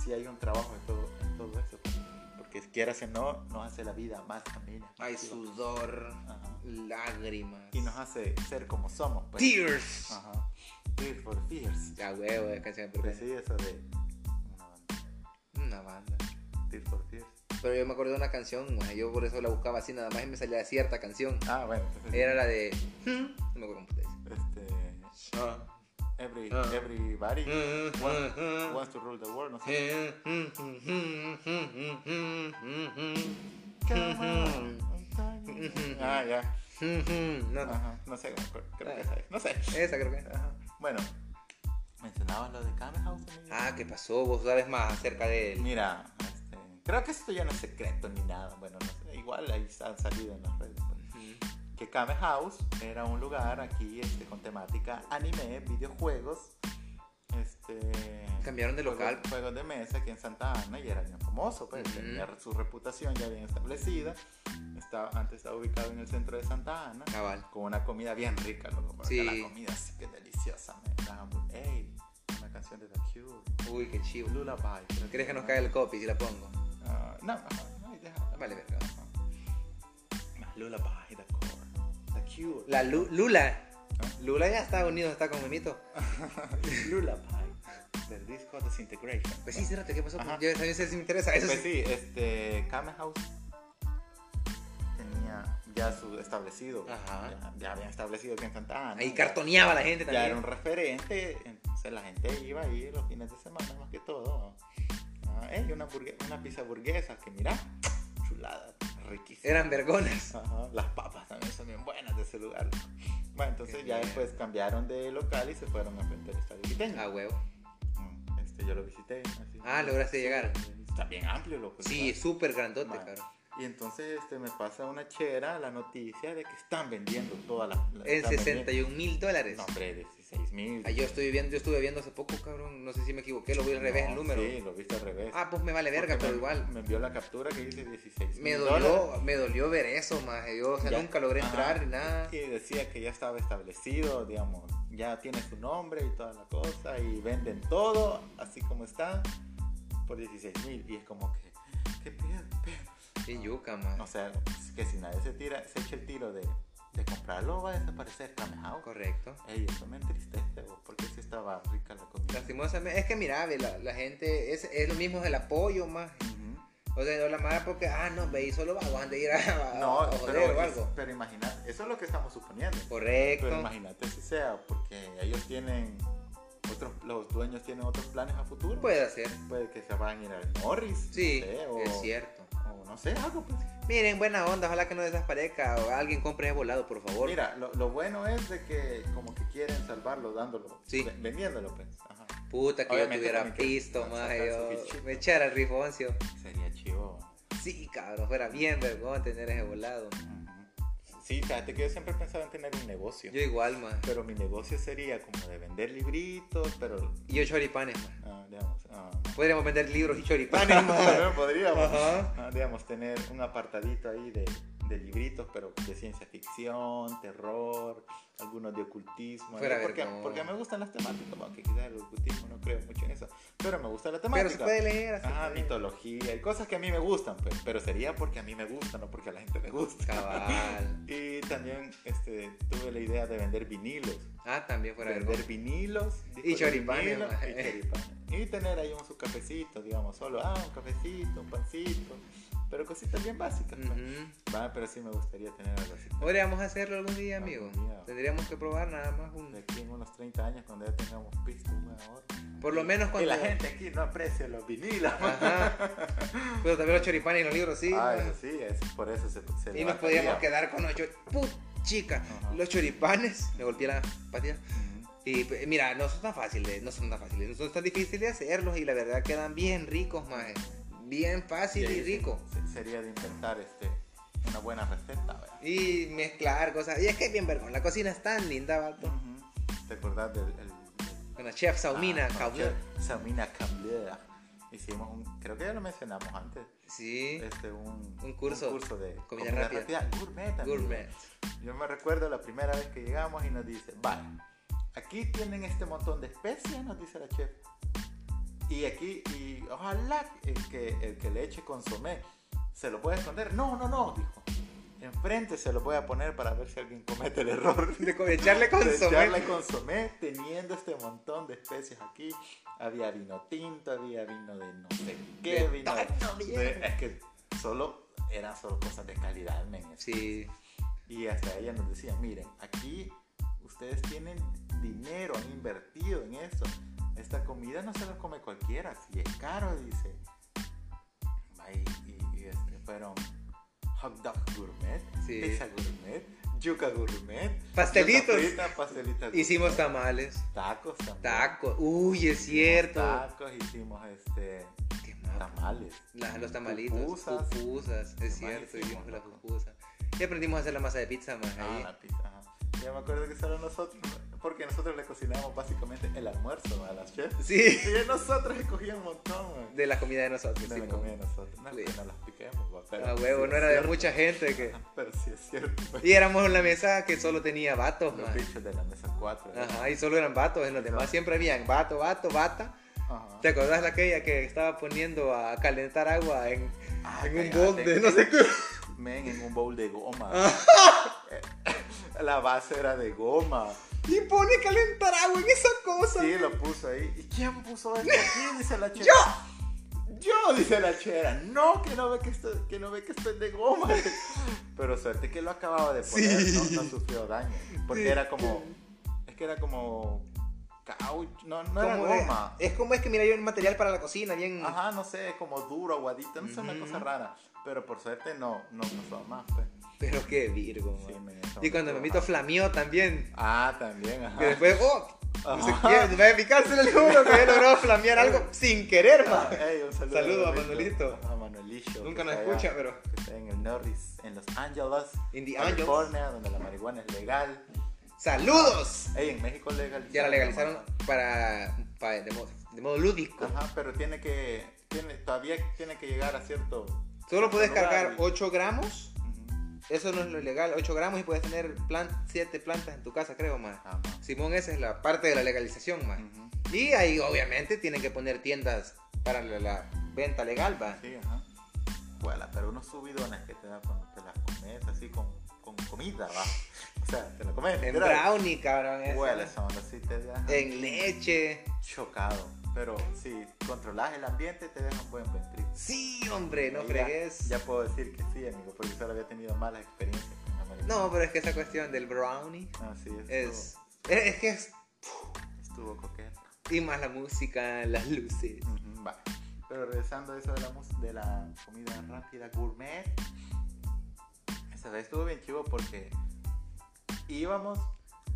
sí hay un trabajo en todo, en todo eso. pues. Porque quieras o no, nos hace la vida más amena. Hay sudor, Ajá. lágrimas. Y nos hace ser como somos, pues. Tears. Ajá. Tears for Fears. Ya, huevo, de canción de Pues sí, eso de una banda. Una banda. Tears for Fears. Pero yo me acordé de una canción, yo por eso la buscaba así nada más y me salía cierta canción. Ah, bueno, entonces. Era la de. No me acuerdo cómo te dice. Este. Ah. Every, Ah. everybody Mm, wants, mm, mm. wants to rule the world, no sé. Ah, ya. No, no. Ajá, no sé, creo que esa es. No sé. Esa creo que. Ajá. Bueno, mencionabas lo de Kame House. amigo? Ah, ¿qué pasó? Vos sabes más acerca de él. Mira, creo que esto ya no es secreto ni nada. Bueno, no sé, igual ahí han salido en las redes. Que Kame House era un lugar aquí este, con temática anime, videojuegos. Este, Cambiaron de juegos- local. Juegos de mesa aquí en Santa Ana y era bien famoso, pues tenía su reputación ya bien establecida. Estaba, antes estaba ubicado en el centro de Santa Ana Cabal. con una comida bien rica, loco. Sí. La comida sí que deliciosa, hamburg- Ey, una canción de The Cure. Uy, qué chivo. Lullaby. ¿Crees que nos se caiga el copy si la pongo? Ah, no, ajá, no, déjala. Vale, verga. Ajá. Lullaby, The Core. The Cure. La Lu- Lula. ¿Ah? Lula ya está unido, está con Memito. Lullaby. Del disco Disintegration. Pues sí, cérate, ¿qué pasó? Ajá. Yo también sé si me interesa. Eso Pues sí. sí, este, Kame House tenía ya su establecido. Ajá. Ya, ya habían establecido que en Santa Ana. Ahí ya- cartoneaba la gente Ya era un también. referente, entonces la gente iba ahí los fines de semana más que todo. Ah, ey, una, hamburgue- una pizza burguesa que mira, chulada, riquísima. Eran vergonas. Ajá, Las papas también son bien buenas de ese lugar. Bueno, entonces ya después cambiaron de local y se fueron a frente al estadio Quiteño. Ah, huevo. Mm, Este, yo lo visité. así. Ah, lograste llegar. Está bien amplio, loco. Sí, súper grandote, Ma, cabrón. Y entonces este, me pasa una chera la noticia de que están vendiendo todas las... la- En están vendiendo- 61 mil dólares. No, hombre, 16 mil. Ah, yo, estoy viendo, yo estuve viendo hace poco, cabrón. No sé si me equivoqué, lo vi al revés el número. Sí, lo viste al revés. Ah, pues me vale verga, Porque pero me- igual. Me envió la captura que dice 16 Me dolió, me dolió ver eso, más. Yo, o sea, Ya. nunca logré entrar ni nada. Y decía que ya estaba establecido, digamos, ya tiene su nombre y toda la cosa, y venden todo así como está por 16 mil. Y es como que, ¿qué pedo? Qué yuca, más. O sea, es que si nadie se tira, se echa el tiro de, de comprarlo, va a desaparecer Camejao. Correcto. Ey, eso me entristece, porque si estaba rica la comida. Lastimosamente, es que mira, la, la gente, es, es lo mismo del apoyo, más. O sea, no la mala porque, ah, no, ve, y solo van de ir a, a- No, a joder pero, o algo. pero imagínate, eso es lo que estamos suponiendo. Correcto. Pero imagínate si sea, porque ellos tienen, otros, los dueños tienen otros planes a futuro. Puede ser. Puede que se van a ir al Norris. Sí, no sé, o, es cierto. O no sé, algo pues. Miren, buena onda, ojalá que no desaparezca o alguien compre ese volado, por favor. Mira, lo, lo bueno es de que como que quieren salvarlo dándolo, Sí. ve- vendiéndolo pues. Ajá. Puta que Obviamente yo tuviera pisto, su yo me echara el rifoncio. Sería chivo. Sí, cabrón, fuera bien vergón tener ese volado. Sí, fíjate que yo siempre he pensado en tener un negocio. Yo igual, más. Pero mi negocio sería como de vender libritos, pero Y yo choripanes, más. ah, digamos, ah, Podríamos vender libros y choripanes. Bueno, podríamos, Ajá. ah, digamos, tener un apartadito ahí de, de libritos, pero de ciencia ficción, terror, algunos de ocultismo. Fuera porque, vergón. porque me gustan las temáticas, aunque quizás el ocultismo no creo mucho en eso, pero me gusta la Pero temática. se puede leer así. Ah, mitología y cosas que a mí me gustan, pues, pero sería porque a mí me gustan, no porque a la gente le gusta. Cabal. Y también este, tuve la idea de vender vinilos. Ah, también fuera vender vergón. vinilos Y de choripanes, y. Y tener ahí un su cafecito, digamos, solo, ah, un cafecito, un pancito, pero cositas bien básicas. pues. Ujú. Va, pero sí me gustaría tener algo así. Podríamos hacerlo algún día, amigo. Algún día. Tendríamos que probar nada más un... De aquí en unos 30 años, cuando ya tengamos pisto, ahorro. Por lo menos Y cuando... la gente aquí no aprecia los vinilos. Ajá. Pero también los choripanes y los libros, sí. ah, eso sí, es, por eso se, se Y nos podíamos quedar con los chor- ¡Put! chica, Ajá. los choripanes, me golpeé la patilla. Y mira, no son tan fáciles, no son tan fáciles, no son tan difíciles de hacerlos y la verdad quedan bien ricos, más bien fácil y, rico. se- sería de inventar este, una buena receta, ¿verdad? Y mezclar cosas. Y es que es bien vergón, la cocina es tan linda, vato. ¿Te acordás del el, la chef Saumina, Ah, con Cabler. Chef Saumina Cabler. Hicimos un, creo que ya lo mencionamos antes, Sí, este, un, Un curso. de Comida rápida. gourmet. amigo. gourmet. Yo me recuerdo la primera vez que llegamos y nos dice, vale, aquí tienen este montón de especias, nos dice la chef. Y aquí, y ojalá el que, el que le eche consomé se lo pueda esconder. No, no, no, dijo. Enfrente se lo voy a poner para ver si alguien comete el error. De echarle de consomé. echarle consomé teniendo este montón de especies aquí. Había vino tinto, había vino de no sé qué, De vino de-. Es que solo eran solo cosas de calidad, men. Sí, Y hasta ella nos decía, miren, aquí ustedes tienen dinero, han invertido en esto. Esta comida no se la come cualquiera, si es caro, dice. Y, y- y, este, fueron hot dog gourmet, Sí. pizza gourmet, yuca gourmet, Pastelitos. frita, pastelitos hicimos gourmet, tamales, tacos también. tacos. Uy, es Hicimos cierto. Tacos, hicimos este, tamales. La- los tamalitos, Pupusas. pupusas, es cierto, hicimos, la pupusa. Y aprendimos a hacer la masa de pizza, más Ah, ahí. la pizza, ajá. Ya me acuerdo que solo nosotros, porque nosotros le cocinamos básicamente el almuerzo a las chefs. Sí, nosotros escogíamos un montón, de la comida de nosotros. de sí, la comida de nosotros. No, Sí. que no las piquemos, güey, pero A huevo, no era de cierto. mucha gente que... Pero sí es cierto. güey. Y éramos en la mesa que solo tenía vatos, Los más. bichos de la mesa 4. Ajá, y solo eran vatos, en los demás siempre habían vato, vato, bata. Ajá. ¿Te acordás de aquella que estaba poniendo a calentar agua en, Ah, en un bol de no sé qué? Men, en un bowl de goma. Ah. la base era de goma. Y pone a calentar agua en esa cosa. Sí, lo puso ahí. ¿Y quién puso esto aquí? Dice la chera. ¡Yo! Yo, dice la chera. No, que no ve que esto, que no ve que esto es de goma. Pero suerte que lo acababa de poner, Sí. no, no sufrió daño. Porque Sí. era como. Es que era como. Caucho. No, no era goma. es como es que mira yo el material para la cocina, bien. Ajá, no sé, como duro, aguadito. No sé, una cosa rara. Pero por suerte no, no pasó más, pues. Pero qué virgo, Sí, man. Y cuando Memito mal. flameó también. Ah, también, ajá. Que después, oh, no sé quién, va a picarse el juro que había logrado flamear algo sin querer. Ah, ey, un saludo, Saludo a Manuelito. Manuelito. A Manuelillo. Nunca nos escucha, pero. que está en el Norris en Los Ángeles, the California, donde la marihuana es legal. ¡Saludos! Ey, en México legalizaron. Ya la legalizaron para, para- de, modo, de modo lúdico. Ajá, pero tiene que, tiene, todavía tiene que llegar a cierto. Solo puedes cargar y- 8 gramos. Eso no es lo ilegal. 8 gramos y puedes tener 7 plantas en tu casa, creo, más. Ajá. Simón, esa es la parte de la legalización, más. Y ahí, obviamente, tienen que poner tiendas para la, la venta legal, va. Sí, ajá. Huela, pero unos subidones que te da cuando te las comes así con, con comida, va. O sea, te la comes. En brownie, cabrón. esa. Huele esa onda, sí te deja En leche. chocado. Pero si controlas el ambiente, te deja un buen ventrico. Sí, hombre, no fregues. Ya puedo decir que sí, amigo, porque solo había tenido malas experiencias con la marihuana. No, pero es que esa cuestión del brownie Ah, sí, estuvo, es. Es, es que es. estuvo coqueta. Y más la música, las luces. Ujú, va. Pero regresando a eso de la, de la comida rápida gourmet, esa vez estuvo bien chivo porque íbamos,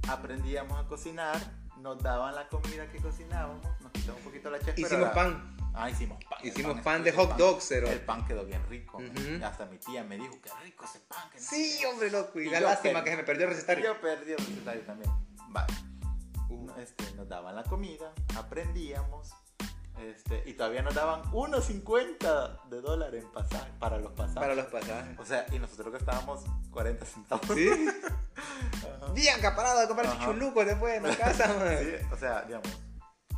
aprendíamos a cocinar, nos daban la comida que cocinábamos, nos quitaban un poquito la chef. Hicimos pan. Ah, hicimos pan. Hicimos es- pan de hot pan- dogs, pero. El pan quedó bien rico. Hasta mi tía me dijo, qué rico ese pan. Que no Sí, sé qué". hombre, loco. Y Y la lástima que se me perdió el recetario. Yo perdí el recetario también. Vale. Uh. Este, nos daban la comida, aprendíamos. Este, y todavía nos daban 1.50 de dólar en pasaje, para los pasajes. Para los pasajes. O sea, y nosotros gastábamos 40 centavos. Sí. Bien acaparado de comprar chulucos después en la casa. Sí, o sea, digamos.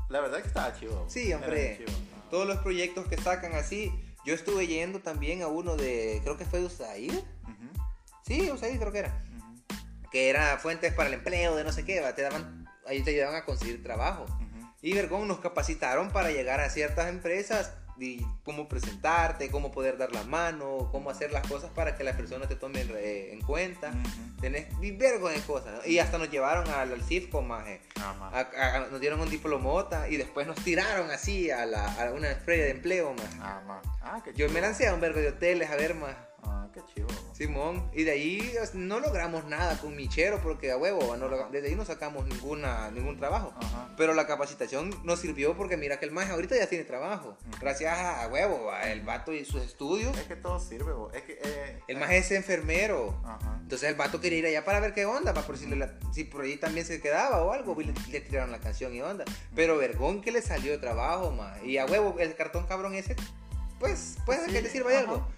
La verdad que estaba chivo. Sí, hombre. chivo. Todos los proyectos que sacan así. Yo estuve yendo también a uno de. Creo que fue de USAID. Ujú, Sí, USAID creo que era. Que era fuentes para el empleo de no sé qué. ¿va? Te daban. Ahí te ayudaban a conseguir trabajo. Y Vergón nos capacitaron para llegar a ciertas empresas y cómo presentarte, cómo poder dar la mano, cómo hacer las cosas para que las personas te tomen eh, en cuenta. Ujú. Tenés y vergo de cosas. ¿no? Y hasta nos llevaron al, al CIFCO, maje. Ajá. A- a- nos dieron un diplomota y después nos tiraron así a, la, a una feria de empleo, maje. Ah. Ah, Yo me lancé a un vergo de hoteles a ver más. Ah, qué chivo. Simón, y de ahí no logramos nada con Michero porque a huevo, no desde ahí no sacamos ninguna, ningún trabajo. Ajá. Pero la capacitación nos sirvió porque mira que el maje ahorita ya tiene trabajo. Gracias a huevo, a el vato y sus estudios. Es que todo sirve, bo. Es que. Eh, El eh, maje es enfermero. Ajá. Entonces el vato quería ir allá para ver qué onda, para por si, le si por ahí también se quedaba o algo, y le, le tiraron la canción y onda. Pero vergón que le salió de trabajo, ma. Y a huevo, el cartón cabrón ese, pues puede Sí, que te sirva ajá. algo.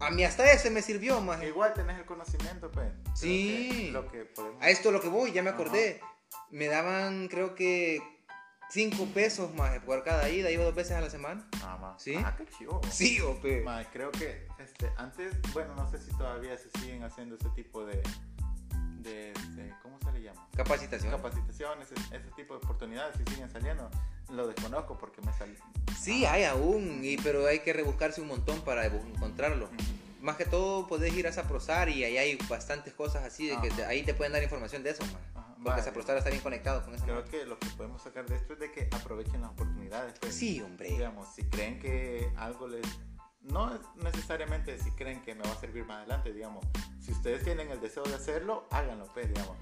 A mí hasta ese me sirvió, ma. Igual tenés el conocimiento, pues. Sí. que Lo que podemos. A esto lo que voy, ya me acordé. Me daban, creo que, 5 pesos más por cada ida. Iba dos veces a la semana. Ah, ma. ¿Sí? Ah, qué chivo. Sí, ope. Ma, creo que este, antes, bueno, no sé si todavía se siguen haciendo ese tipo de. De, de- ¿Cómo se le llama? Capacitación. Capacitaciones, ese, ese tipo de oportunidades, si siguen saliendo. Lo desconozco porque me salió. Sí, hay aún, y, pero hay que rebuscarse un montón para encontrarlo. Más que todo, podés ir a Saprosar y ahí hay bastantes cosas así, de que te- ahí te pueden dar información de eso, man. Ajá, Porque vale. Saprosar está bien conectado con eso. Creo man. que lo que podemos sacar de esto es de que aprovechen las oportunidades. pues. Sí, hombre. digamos, si creen que algo les... No es necesariamente si creen que me va a servir más adelante, digamos. Si ustedes tienen el deseo de hacerlo, háganlo, pues, digamos.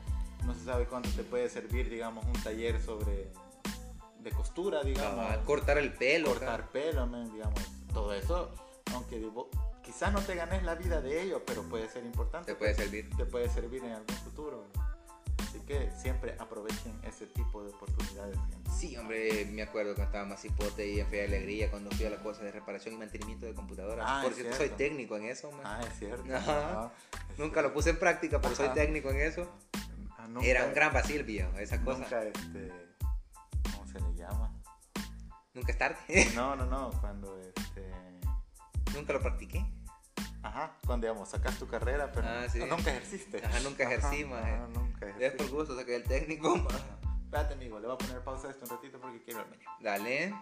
No se sabe cuánto te puede servir, digamos, un taller sobre... de costura, digamos. Cortar el pelo. cortar pelo, men, digamos. Todo eso, aunque digo, quizás no te ganes la vida de ello, pero puede ser importante. Te puede pues, servir. Te puede servir en algún futuro. Así que siempre aprovechen ese tipo de oportunidades. gente. Sí, hombre, me acuerdo que estaba más hipote y en Fe de Alegría cuando fui a la cosa de reparación y mantenimiento de computadoras. Ah, Por cierto, cierto. soy técnico en eso, man. Ah, es cierto. Es Nunca cierto. lo puse en práctica, pero soy técnico en eso. Ah, nunca- Era un gran vacil, viejo, esa cosa. Nunca, Nunca, este, ¿cómo se le llama? es tarde. No, no, no, cuando, este, Nunca lo practiqué. Ajá, cuando, digamos, sacas tu carrera, pero Ah, sí. nunca ejerciste. Ajá, nunca ejercí, ajá, nunca Es ejercí. por gusto, saqué el técnico, man. Espérate, amigo, le voy a poner pausa a esto un ratito porque quiero ir al baño. Dale.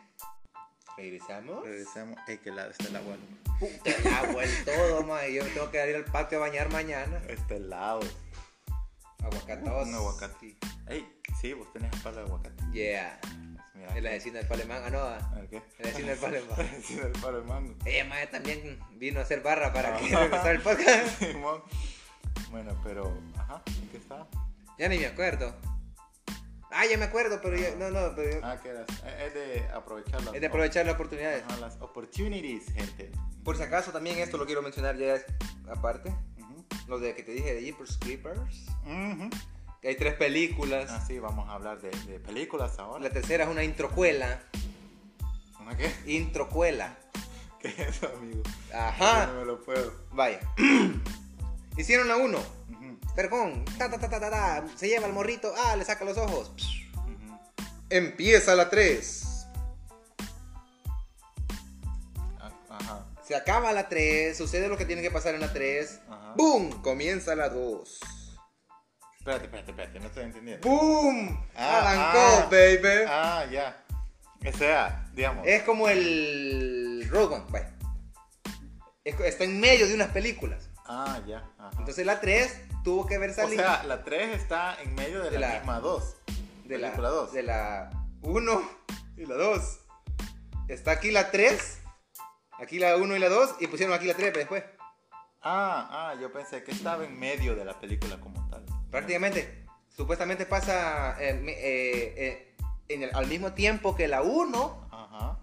Regresamos. Regresamos. Ey, que lado está el agua. Puta, el agua, el todo, man. Yo tengo que ir al patio a bañar mañana. Está helado. Aguacatados. Un aguacate. Ey, sí, vos tenés palo de aguacate. Yeah. Mira, En la vecina del Palemán. Ah, no. A ver, ¿qué? En la vecina del Palemán. La vecina del palo de mango. Ella, también vino a hacer barra para que Ajá. regresara el podcast. Simón. Bueno, pero, ajá, ¿en qué está? Ya ni me acuerdo. Ah, ya me acuerdo, pero ya, no, no, pero yo- Ah, que era, es de aprovechar las, es de aprovechar las oportunidades. ajá, las opportunities, gente. Por si acaso también esto lo quiero mencionar ya aparte. Ujú. Lo de que te dije de Jeepers Creepers. Que hay tres películas. Ah, sí, vamos a hablar de, de películas ahora. La tercera es una introcuela. ¿Una qué? Introcuela. ¿Qué es eso, amigo? Ajá. No me lo puedo. Vaya. Hicieron la uno. Ujú, Percón. Ta, ta, ta, ta, ta, ta. Se lleva al morrito. Ah, le saca los ojos. Empieza la 3. Ah, Ajá. Se acaba la 3. Sucede lo que tiene que pasar en la 3. Ajá. ¡Boom! Comienza la 2. Espérate, espérate, espérate, no estoy entendiendo. ¡Boom! Ah, Arrancó, ah. baby. Ah, ya. O sea, digamos. Es como el Rogue One, vaya. Es Está en medio de unas películas. Ah, ya. Ajá. Entonces la 3 tuvo que haber o salido sea, la 3 está en medio de, De la, la- misma 2. de la película 2. De la 1 y la 2. Está aquí la 3. Aquí la 1 y la 2. Y pusieron aquí la 3 después. Ah, ah, yo pensé que estaba en medio de la película como tal. Prácticamente. Supuestamente pasa eh, eh, eh, en el- al mismo tiempo que la 1 Ajá.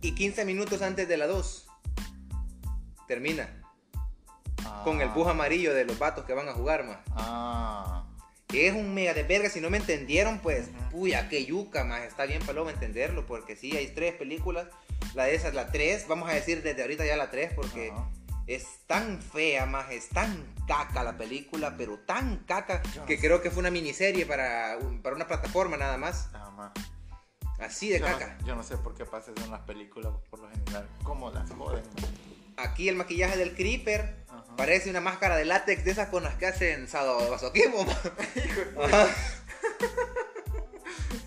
y 15 minutos antes de la 2. Termina. Con el Ah. bus amarillo de los vatos que van a jugar, más. Ah. Que es un mega de verga. Si no me entendieron, pues, Ujú. puya, qué yuca, más. Está bien paloma entenderlo, porque sí, hay tres películas. La de esas, la 3. Vamos a decir desde ahorita ya la 3, porque. Es tan fea, más. Es tan caca la película, pero tan caca, no que sé. creo que fue una miniserie para, para una plataforma nada más. Nada más. Así de yo, no, caca. yo no sé por qué pasa eso en las películas por lo general. ¿Cómo las joden? Aquí el maquillaje del Creeper Ajá. parece una máscara de látex de esas con las que hacen sábado de masoquismo. Ajá.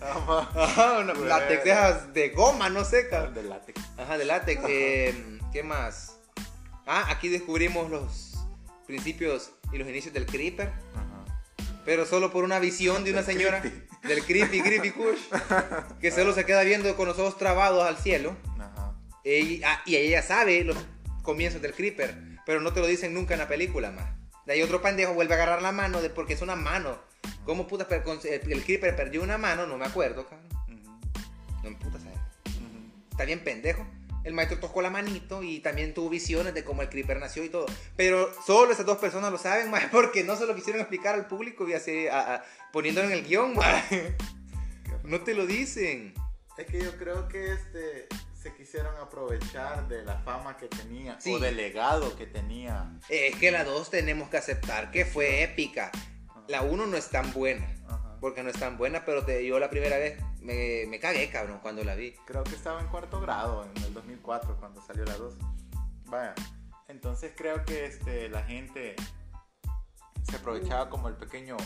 Ajá. Una látex de esas de goma, no sé, cabrón. De látex. Ajá, de látex. Eh, ¿Qué más? Ah, aquí descubrimos los principios y los inicios del Creeper. Ajá. Pero solo por una visión de una Del señora. creepy. Del creepy, creepy kush. Que solo se queda viendo con los ojos trabados al cielo. Ajá. Y, ah, y ella sabe los comienzos del Creeper. Pero no te lo dicen nunca en la película, más. De ahí otro pendejo vuelve a agarrar la mano de, porque es una mano. ¿Cómo putas con- el, Creeper perdió una mano? No me acuerdo, cabrón. No me putas saber. Ujú. Está bien pendejo. El maestro tocó la manito y también tuvo visiones de cómo el Creeper nació y todo. Pero solo esas dos personas lo saben, más porque no se lo quisieron explicar al público y así, a- a- poniéndolo en el guion, ma. No te lo dicen. Es que yo creo que este se quisieron aprovechar de la fama que tenía Sí. o del legado que tenía. Es que la 2 tenemos que aceptar que fue épica. La 1 no es tan buena. Porque no es tan buena, pero te, yo la primera vez me, me cagué, cabrón, cuando la vi. Creo que estaba en cuarto grado en el 2004 cuando salió la 2. Vaya, entonces creo que este, la gente se aprovechaba como el pequeño...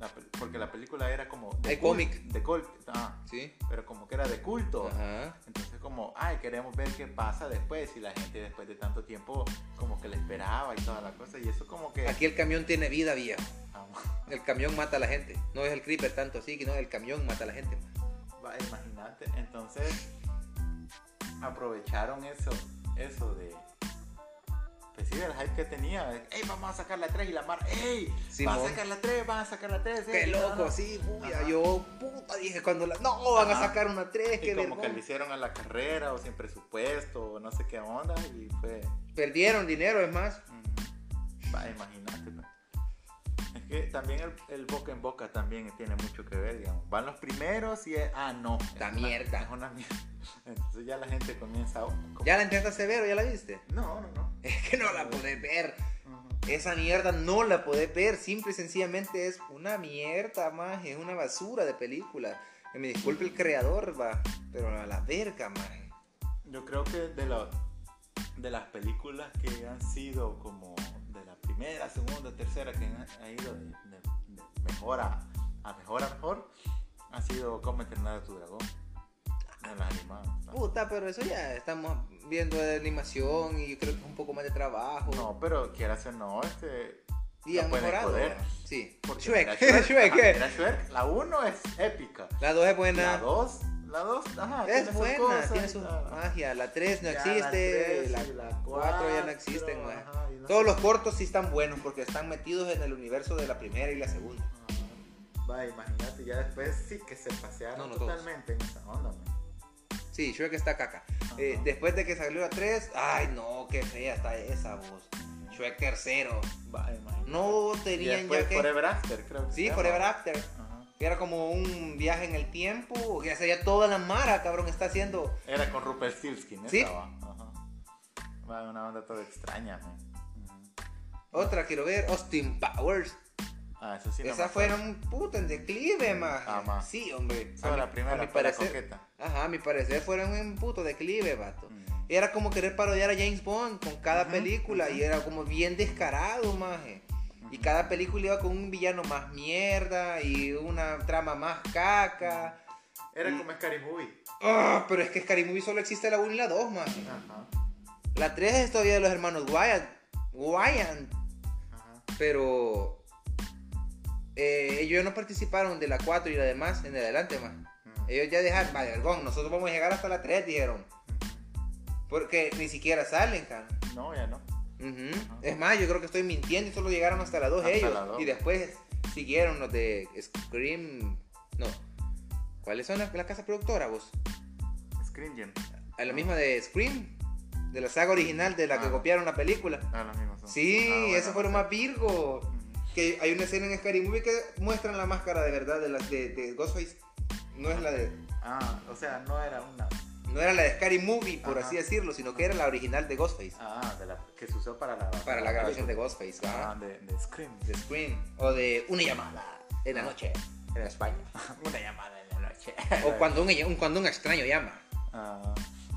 La porque la película era como... De cult- cómic. De culto. Ah, ¿Sí? pero como que era de culto. Ajá. Entonces como, ay, queremos ver qué pasa después y la gente después de tanto tiempo como que le esperaba y toda la cosa y eso como que... Aquí el camión tiene vida, viejo. Ah, El camión mata a la gente. No es el creeper tanto así, que no, el camión mata a la gente. Va, imagínate. Entonces aprovecharon eso, eso de. Pues sí, el hype que tenía. ¡Ey, vamos a sacar la 3! Y la mar. ¡Ey! van a sacar la 3, van a sacar la 3. Qué loco, sí, puya. Ajá. Yo, puta, dije cuando la. No, van a Ajá. sacar una 3, Y qué como que le hicieron a la carrera o sin presupuesto o no sé qué onda y fue. Perdieron dinero, es más. mm, Va, imagínate. pues. Es que también el, el boca en boca también tiene mucho que ver, digamos. Van los primeros y es. Ah, no. La es una- mierda. es una mierda. Entonces ya la gente comienza. a- como- ¿Ya la intentaste severo? ¿Ya la viste? No, no, no. Es que no la podés ver. Esa mierda no la podés ver. Simple y sencillamente es una mierda, más. Es una basura de película. Que me disculpe el creador, va. Pero a la verga, más. Yo creo que de, la- de las películas que han sido como primera, segunda, tercera, que ha ido de, de- mejor a, a mejor a mejor, ha sido Cómo entrenar a tu dragón. De las animadas. ¿no? Puta, pero eso ya estamos viendo de animación y yo creo que es un poco más de trabajo. No, pero quieras o no, este. y han mejorado. joder. Sí. porque Shrek, Shrek, Shrek, la 1 es épica. La 2 es La buena. 2, la 2, ajá. Es buena, cosas tiene su magia. La 3 no existe. La, y la 4 ya no existen, man. ajá, y no Todos los cortos sí están buenos porque están metidos en el universo de la primera y la segunda. Ah, Va, imagínate, ya después sí que se pasearon No, no todos. totalmente en esa onda, man. Sí, Shrek está caca. Eh, después de que salió la 3, ay no, qué fea está esa voz. Shrek tercero. Va, imagínate. No tenían ya que. Forever After, creo que Sí. Forever After. Era como un viaje en el tiempo. Que sería toda la mara, cabrón, está haciendo. Era con Rupert Stilskin, Sí. esa va. Ajá. Una onda toda extraña, man. Otra quiero ver, Austin Powers. Ah, eso sí no Esa fueron un puto en declive, más. Ah, ma. Sí, hombre. Solo A mi- la primera mi parecer. coqueta. Ajá, a mi parecer fueron un puto declive, vato. Ujú. Era como querer parodiar a James Bond con cada película y era como bien descarado, maje. Y cada película iba con un villano más mierda y una trama más caca. Era Y- como Scary Movie. Ah, pero es que Scary Movie solo existe la 1 y la 2, maje. Ajá. La 3 es todavía de los hermanos Wyatt. Wyatt. Ajá. Pero eh, ellos no participaron de la 4 y la demás en el adelante, más. Ellos ya dejaron, vale, vergón, nosotros vamos a llegar hasta la 3, dijeron. Porque ni siquiera salen, cara. No, ya no. Ujú. Ajá. Es más, yo creo que estoy mintiendo y solo llegaron hasta la 2 Hasta ellos. la dos. Y después siguieron los de Scream. No. ¿Cuáles son las, la casa productora, vos? Screen Gem. A la misma de Scream. De la saga original de la que Ah. copiaron la película. Ah, los mismos son. Sí, Ah, bueno, esos fueron no sé. más Virgo. Que hay una escena en Scary Movie que muestran la máscara de verdad de, la, de, de Ghostface. No es la de. Ah, o sea, no era una. No era la de Scary Movie, por Ajá. así decirlo, sino que era la original de Ghostface. Ah, de la, que se usó para la. Para la grabación de Ghostface, Ah, de, de Scream. De Scream. O de Una llamada en la noche en España. Una llamada en la noche. O cuando un, cuando un extraño llama. Ah,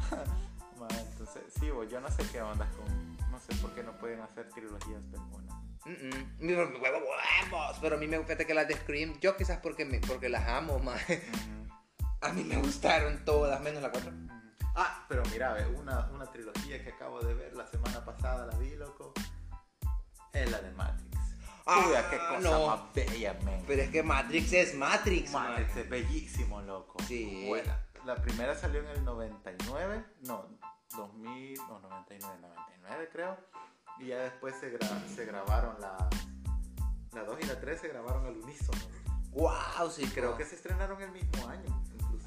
ma, entonces, sí, bo, yo no sé qué onda con. No sé por qué no pueden hacer trilogías permunas. Mm, mm. Huevos. Pero a mí me gusta que las de Scream, yo quizás porque, me, porque las amo, más. A mí me gustaron todas, menos la 4. Ah, pero mira, ve, una, una trilogía que acabo de ver la semana pasada, la vi, loco. Es la de Matrix. Ah, Uy, qué cosa no. más bella, men. Pero es que Matrix es Matrix, man. Matrix es bellísimo, loco. Sí. Buena. La primera salió en el 99, no, 2000, no, 99, 99 creo. Y ya después se, gra- se grabaron la, la 2 y la 3 se grabaron al unísono. Wow, sí, Creo que se estrenaron el mismo año,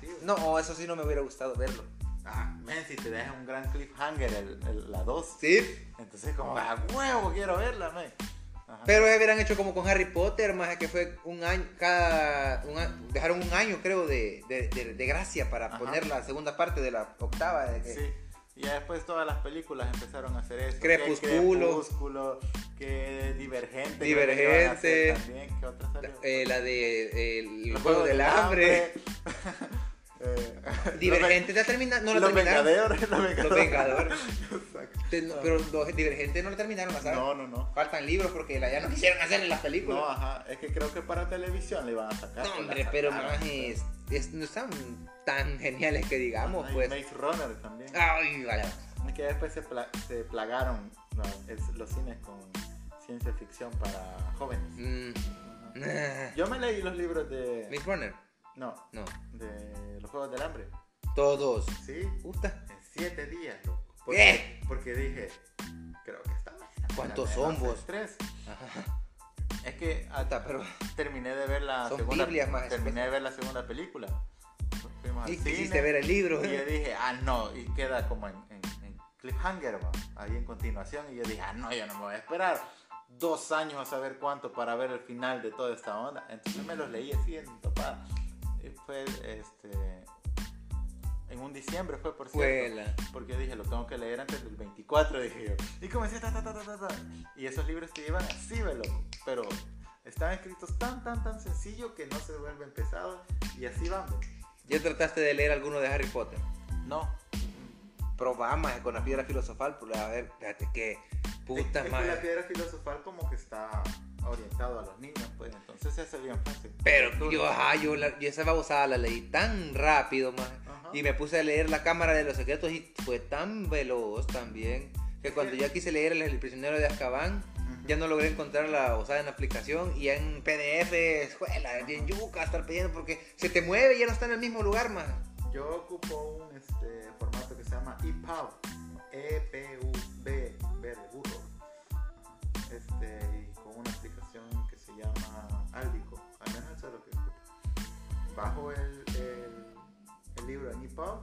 inclusive. No, eso sí no me hubiera gustado verlo. Ah, men, si te deja un gran cliffhanger el, el- la 2. Sí. Entonces como, a huevo, quiero verla, men. Ajá. Pero hubieran hecho como con Harry Potter, más que fue un año, cada. un dejaron un año, creo, de, de, de- de gracia para Ajá. poner la segunda parte de la octava. de que- Sí. Y ya después todas las películas empezaron a hacer eso. Crepúsculo. Que Crepúsculo, que Divergente. que Divergente. También, ¿qué otra salió? eh, la de eh, El Juego del Hambre. Eh, Divergente ya termina, no la los terminaron. Vengadores. Los Vengadores. Los Vengadores. Te- no, pero los Divergentes no la terminaron, ¿la ¿sabes? No, no, no. Faltan libros porque la, ya no quisieron hacer en las películas. No, ajá. Es que creo que para televisión le iban a sacar. No, hombre, pero más es, es- no están tan geniales que digamos, Ajá, y pues. Maze Runner también. Ay, vale. Es que después se, pla- se plagaron no, es- los cines con ciencia ficción para jóvenes. Mm. Yo me leí los libros de. Maze Runner, No, no. de los Juegos del Hambre. Todos. Sí, Puta. en siete días, loco. ¿Qué? Porque dije, creo que está. ¿Cuántos son vos? Tres. Ajá. Es que pero. terminé de ver la Son segunda. Biblias más terminé de ver la segunda película. Fuimos Y quisiste ver el libro. Y yo dije, ah, no, y queda como en, en- en cliffhanger, ahí en continuación. Y yo dije, ah, no, yo no me voy a esperar dos años a saber cuánto para ver el final de toda esta onda. Entonces me los leí así en topada. Fue, este, en un diciembre fue, por cierto. Porque yo dije, lo tengo que leer antes del 24, dije yo. Y comencé, ta, ta, ta, ta, ta, ta. Y esos libros te llevan así, velo. Pero están escritos tan, tan, tan sencillo que no se vuelven pesados. Y así ve. ¿Ya trataste de leer alguno de Harry Potter? No. Probá más con la piedra filosofal, pues a ver, fíjate que puta es, es que madre. la piedra filosofal como que está orientado a los niños, pues entonces se hace bien fácil. Pero Tú- yo, ajá, yo, la- yo esa babosada la leí tan rápido, más. Y me puse a leer La Cámara de los Secretos y fue tan veloz también. Que cuando ya quise leer El, El prisionero de Azkaban, ya no logré encontrar la osada en la aplicación y en PDF, escuela, bien yuca, estar pidiendo porque se te mueve y ya no está en el mismo lugar, más. Yo ocupo un este, formato que se llama EPUB, E-P-U-B, Bajo el, el, el libro en EPUB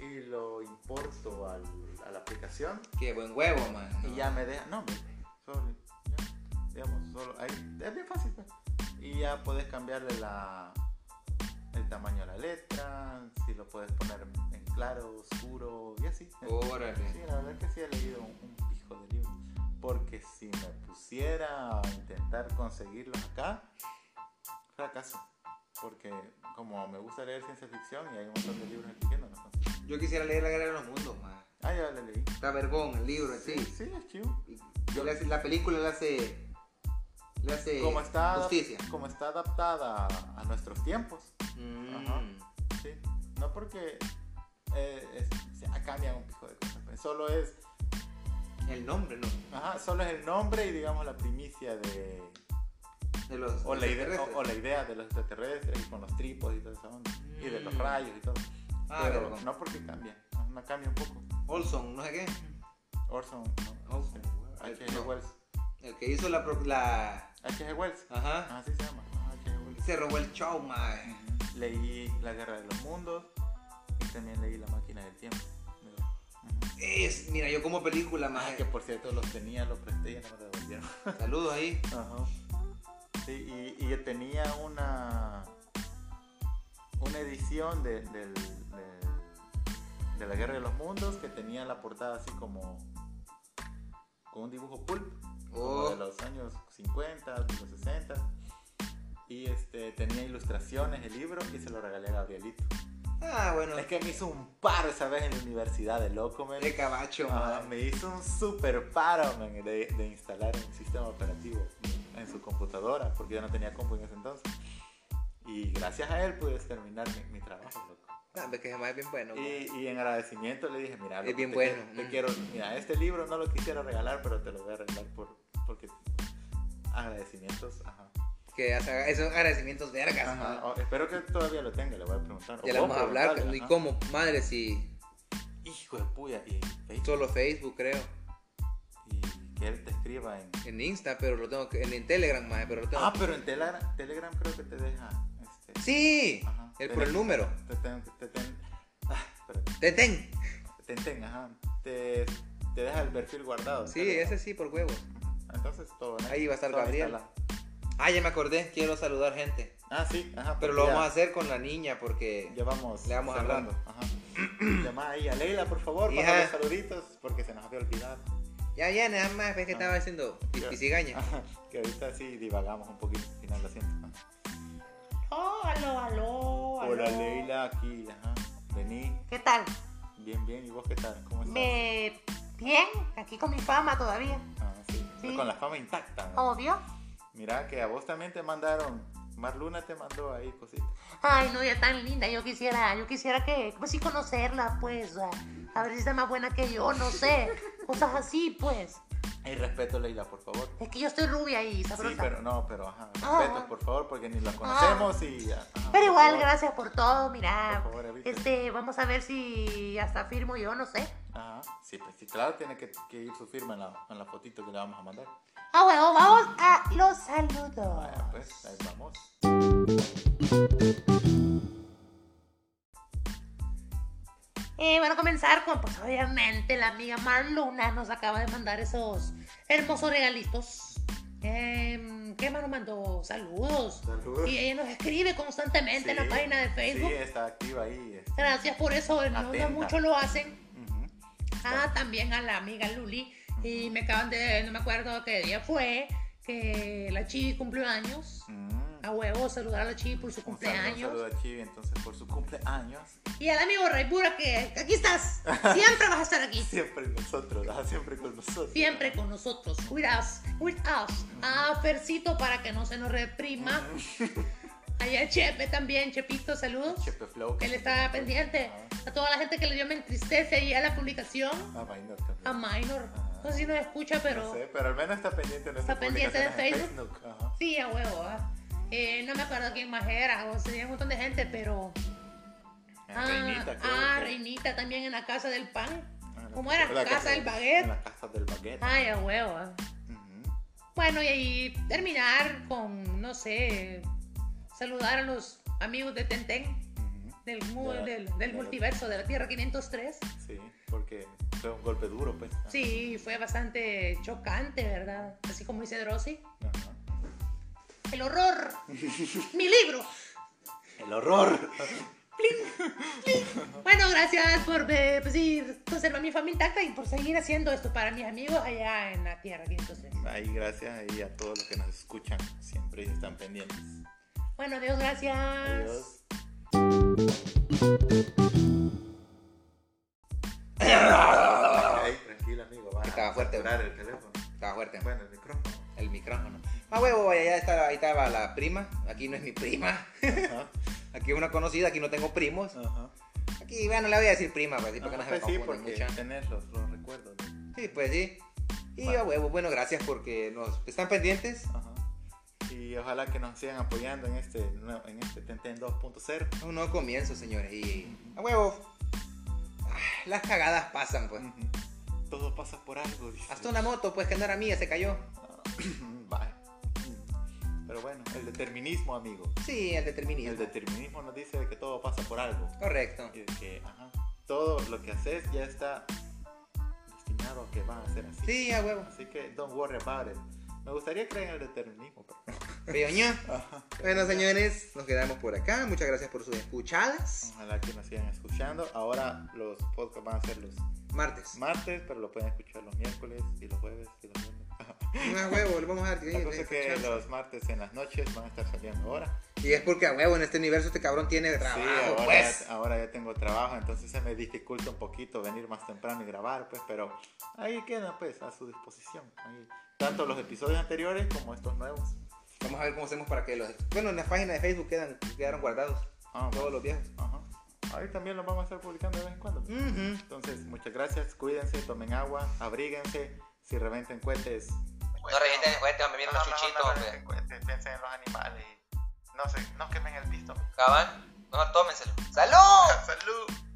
y lo importo al, a la aplicación Qué buen huevo, man. y ya me deja, no, solo, ya, digamos, solo, ahí, es bien fácil, pues. y ya puedes cambiarle la, el tamaño de la letra, si lo puedes poner en claro, oscuro, y así. Órale. Sí, la verdad que sí he leído un, un pijo de libros. Porque si me pusiera a intentar conseguirlos acá, fracaso. Porque como me gusta leer ciencia ficción y hay un montón de libros aquí que no consigo. Yo quisiera leer La Guerra de los Mundos, man. Ah, ya le leí. Está vergón el libro, Sí, sí. sí, es chivo. Yo le hace- la película le hace. Le hace Como está, justicia. como está adaptada a, a nuestros tiempos. Mm. Ajá. Sí. No porque eh, cambian un pijo de cosas. pues. Solo es, El nombre, ¿no? ajá, solo es el nombre y digamos la primicia de, De los. O la, idea, o, o la idea de los extraterrestres y con los tripos y todo eso. Y de los Mm. rayos y todo. Ah, Pero vergón. no porque cambia. No, no cambia un poco. Olson, no sé qué. Orson, no. Olson. H.G. No. Wells. El que hizo la. pro- la H.G. Wells. ajá. Así se llama. Wells. Se robó el show, man. Ujú. Leí La Guerra de los Mundos y también leí La Máquina del Tiempo. Es, mira, yo como película, Ah, más. que por cierto los tenía, los presté y no me devolvieron. Saludos ahí. Ajá. Sí, y, y tenía una una edición de, de la Guerra de los Mundos que tenía la portada así como con un dibujo pulp como Oh. de los años 50, de los 60 y este tenía ilustraciones el libro y se lo regalé a Gabrielito. Ah, bueno. Es que me hizo un paro esa vez en la universidad de loco, man. De cabacho, man. me hizo un super paro man, de, de instalar un sistema operativo en su computadora, porque yo no tenía compu en ese entonces. Y gracias a él pude terminar mi, mi trabajo, loco. Ah, que es bien bueno. Y, y en agradecimiento le dije, mira, Es loco, bien te bueno, quiero- te mm. quiero, mira, este libro no lo quisiera regalar, pero te lo voy a regalar por, porque agradecimientos, ajá. Que esos agradecimientos vergas, Ajá, oh, espero que todavía lo tenga, le voy a preguntar. Ya le vamos a hablar. ¿Y cómo? Madre, si Hijo de puya, y Facebook, solo Facebook, creo. Que él te escriba en... En Insta, pero lo tengo que. En, en Telegram, madre, pero lo tengo. Ah, pero en Telegram, Telegram creo que te deja. Este, Sí, Ajá. el, por el número. Te ten, te ten, ah. Te ten, ajá. Te, te deja el perfil guardado. Sí, Telegram. ese sí, por huevos. Entonces todo. ¿no? Ahí va a estar Todo Gabriel. Ah, ya me acordé, quiero saludar gente. Ah, sí, ajá. Pero porque lo ya- vamos a hacer con la niña porque. Ya vamos. Le vamos cerrando. Ajá. Llama ahí a Leila, por favor, para los saluditos, porque se nos había olvidado. Ya viene, nada más, ves que Ah. estaba haciendo Ya. pisigaña. Que ahorita sí divagamos un poquito al final, lo siento. Oh, aló, aló, Hola. Leila, aquí, ajá. Vení, ¿Qué tal? bien, bien. ¿Y vos qué tal? ¿Cómo estás? Me... Bien, aquí con mi fama todavía. Ah, sí. Sí. Con la fama intacta. ¿no? Obvio. Mira que a vos también te mandaron. Marluna te mandó ahí cositas. Ay, no, ella tan linda. Yo quisiera, yo quisiera que, pues sí, conocerla, pues. A, a ver si está más buena que yo, no sé. Cosas así, pues. Y respeto, Leila, por favor. Es que yo estoy rubia y sabrosa. Sí, pero no, pero ajá. Ah. Respeto, por favor, porque ni la conocemos y. ajá, Pero por igual, favor. gracias por todo, mira. Por favor. Este, vamos a ver si hasta firmo yo, no sé. Ajá. Sí, pues sí, claro, tiene que, que ir su firma en la, en la fotito que le vamos a mandar. Ah, bueno, vamos a los saludos. Vaya, pues, ahí vamos. Eh, bueno, comenzar con, pues obviamente, la amiga Marluna nos acaba de mandar esos hermosos regalitos. Em, ¿Qué más nos mandó? Saludos. Saludos. Y ella nos escribe constantemente en la Sí, página de Facebook. Sí, está activa ahí. este. Gracias por eso, no, no Atenta. mucho lo hacen. Ujú. Ah, también a la amiga Luli. Y me acaban de, no me acuerdo qué día fue, que la Chivi cumplió años. Mm. A huevo, saludar a la Chivi por su Un saludo, un cumpleaños. saludo a Chivi entonces por su cumpleaños. Y al amigo Raipura que aquí estás. Siempre vas a estar aquí. Siempre nosotros, ah, siempre con nosotros. Siempre con nosotros. With us. With us. Ah, Fercito para que no se nos reprima. Allá Chepe también. Chepito, saludos. Chepe Flow. Él está pendiente. A toda la gente que le dio me entristece ahí a la publicación. Ah, Minor también. A Minor. No sé si nos escucha, pero... No sé, pero al menos está pendiente de Está pendiente de en Facebook. Sí, a huevo. ah. Eh, no me acuerdo quién más era. O sea, un montón de gente, pero... Ah, Reinita, creo ah, que- Reinita también en la casa del pan. Ah, ¿Cómo era? la Casa del En baguette. la casa del baguette. Ay, a huevo. ah. Bueno, y ahí terminar con, no sé, saludar a los amigos de Tenten. Del, mu- De la- del, de del la- multiverso de la Tierra 503. Sí, porque fue un golpe duro, pues. Sí, fue bastante chocante, ¿verdad? Así como dice Drosy. Ajá. El horror. Mi libro. El horror. Bueno, gracias por eh, pues, sí, conservar mi familia intacta y por seguir haciendo esto para mis amigos allá en la Tierra 503. Ahí gracias y a todos los que nos escuchan siempre están pendientes. Bueno, Dios, gracias. Adiós. Tranquilo, amigo. Va Estaba a fuerte. saturar el teléfono. Estaba fuerte. Bueno, el micrófono. El micrófono. Ah, huevo, allá estaba, ahí estaba la prima. Aquí no es mi prima. Ajá. Aquí es una conocida, aquí no tengo primos. Ajá. Aquí, bueno, le voy a decir prima, pues, sí, porque no Ajá, se me pues sí, porque mucho. tenés los, los recuerdos. ¿no? Sí, pues sí. Y Bueno. a huevo, bueno, gracias porque nos están pendientes. Ajá. Y ojalá que nos sigan apoyando en este, nuevo- en este Tenten 2.0. Un nuevo comienzo, señores. Y a huevo. Ah, Las cagadas pasan, pues. Todo pasa por algo, dice. Hasta una moto, pues, que no era mía, se cayó. Vaya. Pero bueno, el determinismo, amigo. Sí, el determinismo. El determinismo nos dice que todo pasa por algo. Correcto. Y que ajá, todo lo que haces ya está destinado a que va a ser así. Sí, a huevo. Así que don't worry about it. Me gustaría creer en el determinismo, pero. Ajá. Bueno, señores, nos quedamos por acá. Muchas gracias por sus escuchadas. Ojalá que nos sigan escuchando. Ahora los podcasts van a ser los Martes. martes, pero lo pueden escuchar los miércoles y los jueves y los lunes. A huevo, le vamos a dar. La cosa es que los martes en las noches van a estar saliendo ahora. Y es porque a huevo en este universo este cabrón tiene trabajo, sí, ahora, pues. ya, ahora ya tengo trabajo, entonces se me dificulta un poquito venir más temprano y grabar, pues, pero ahí queda, pues, a su disposición. Ahí, tanto los episodios anteriores como estos nuevos. Vamos a ver cómo hacemos para que los. Bueno, en la página de Facebook quedan, quedaron guardados Ah, todos bueno. los viejos. Ajá. Ahí también los vamos a estar publicando de vez en cuando. Ujú. Entonces, muchas gracias, cuídense, tomen agua, abríguense, si reventen cohetes. No revienten juguete, me vienen los chuchitos, cohetes, piensen en los animales no sé, no quemen el pisto. Cabal, mejor tómenselo. ¡Salud! ¡Salud!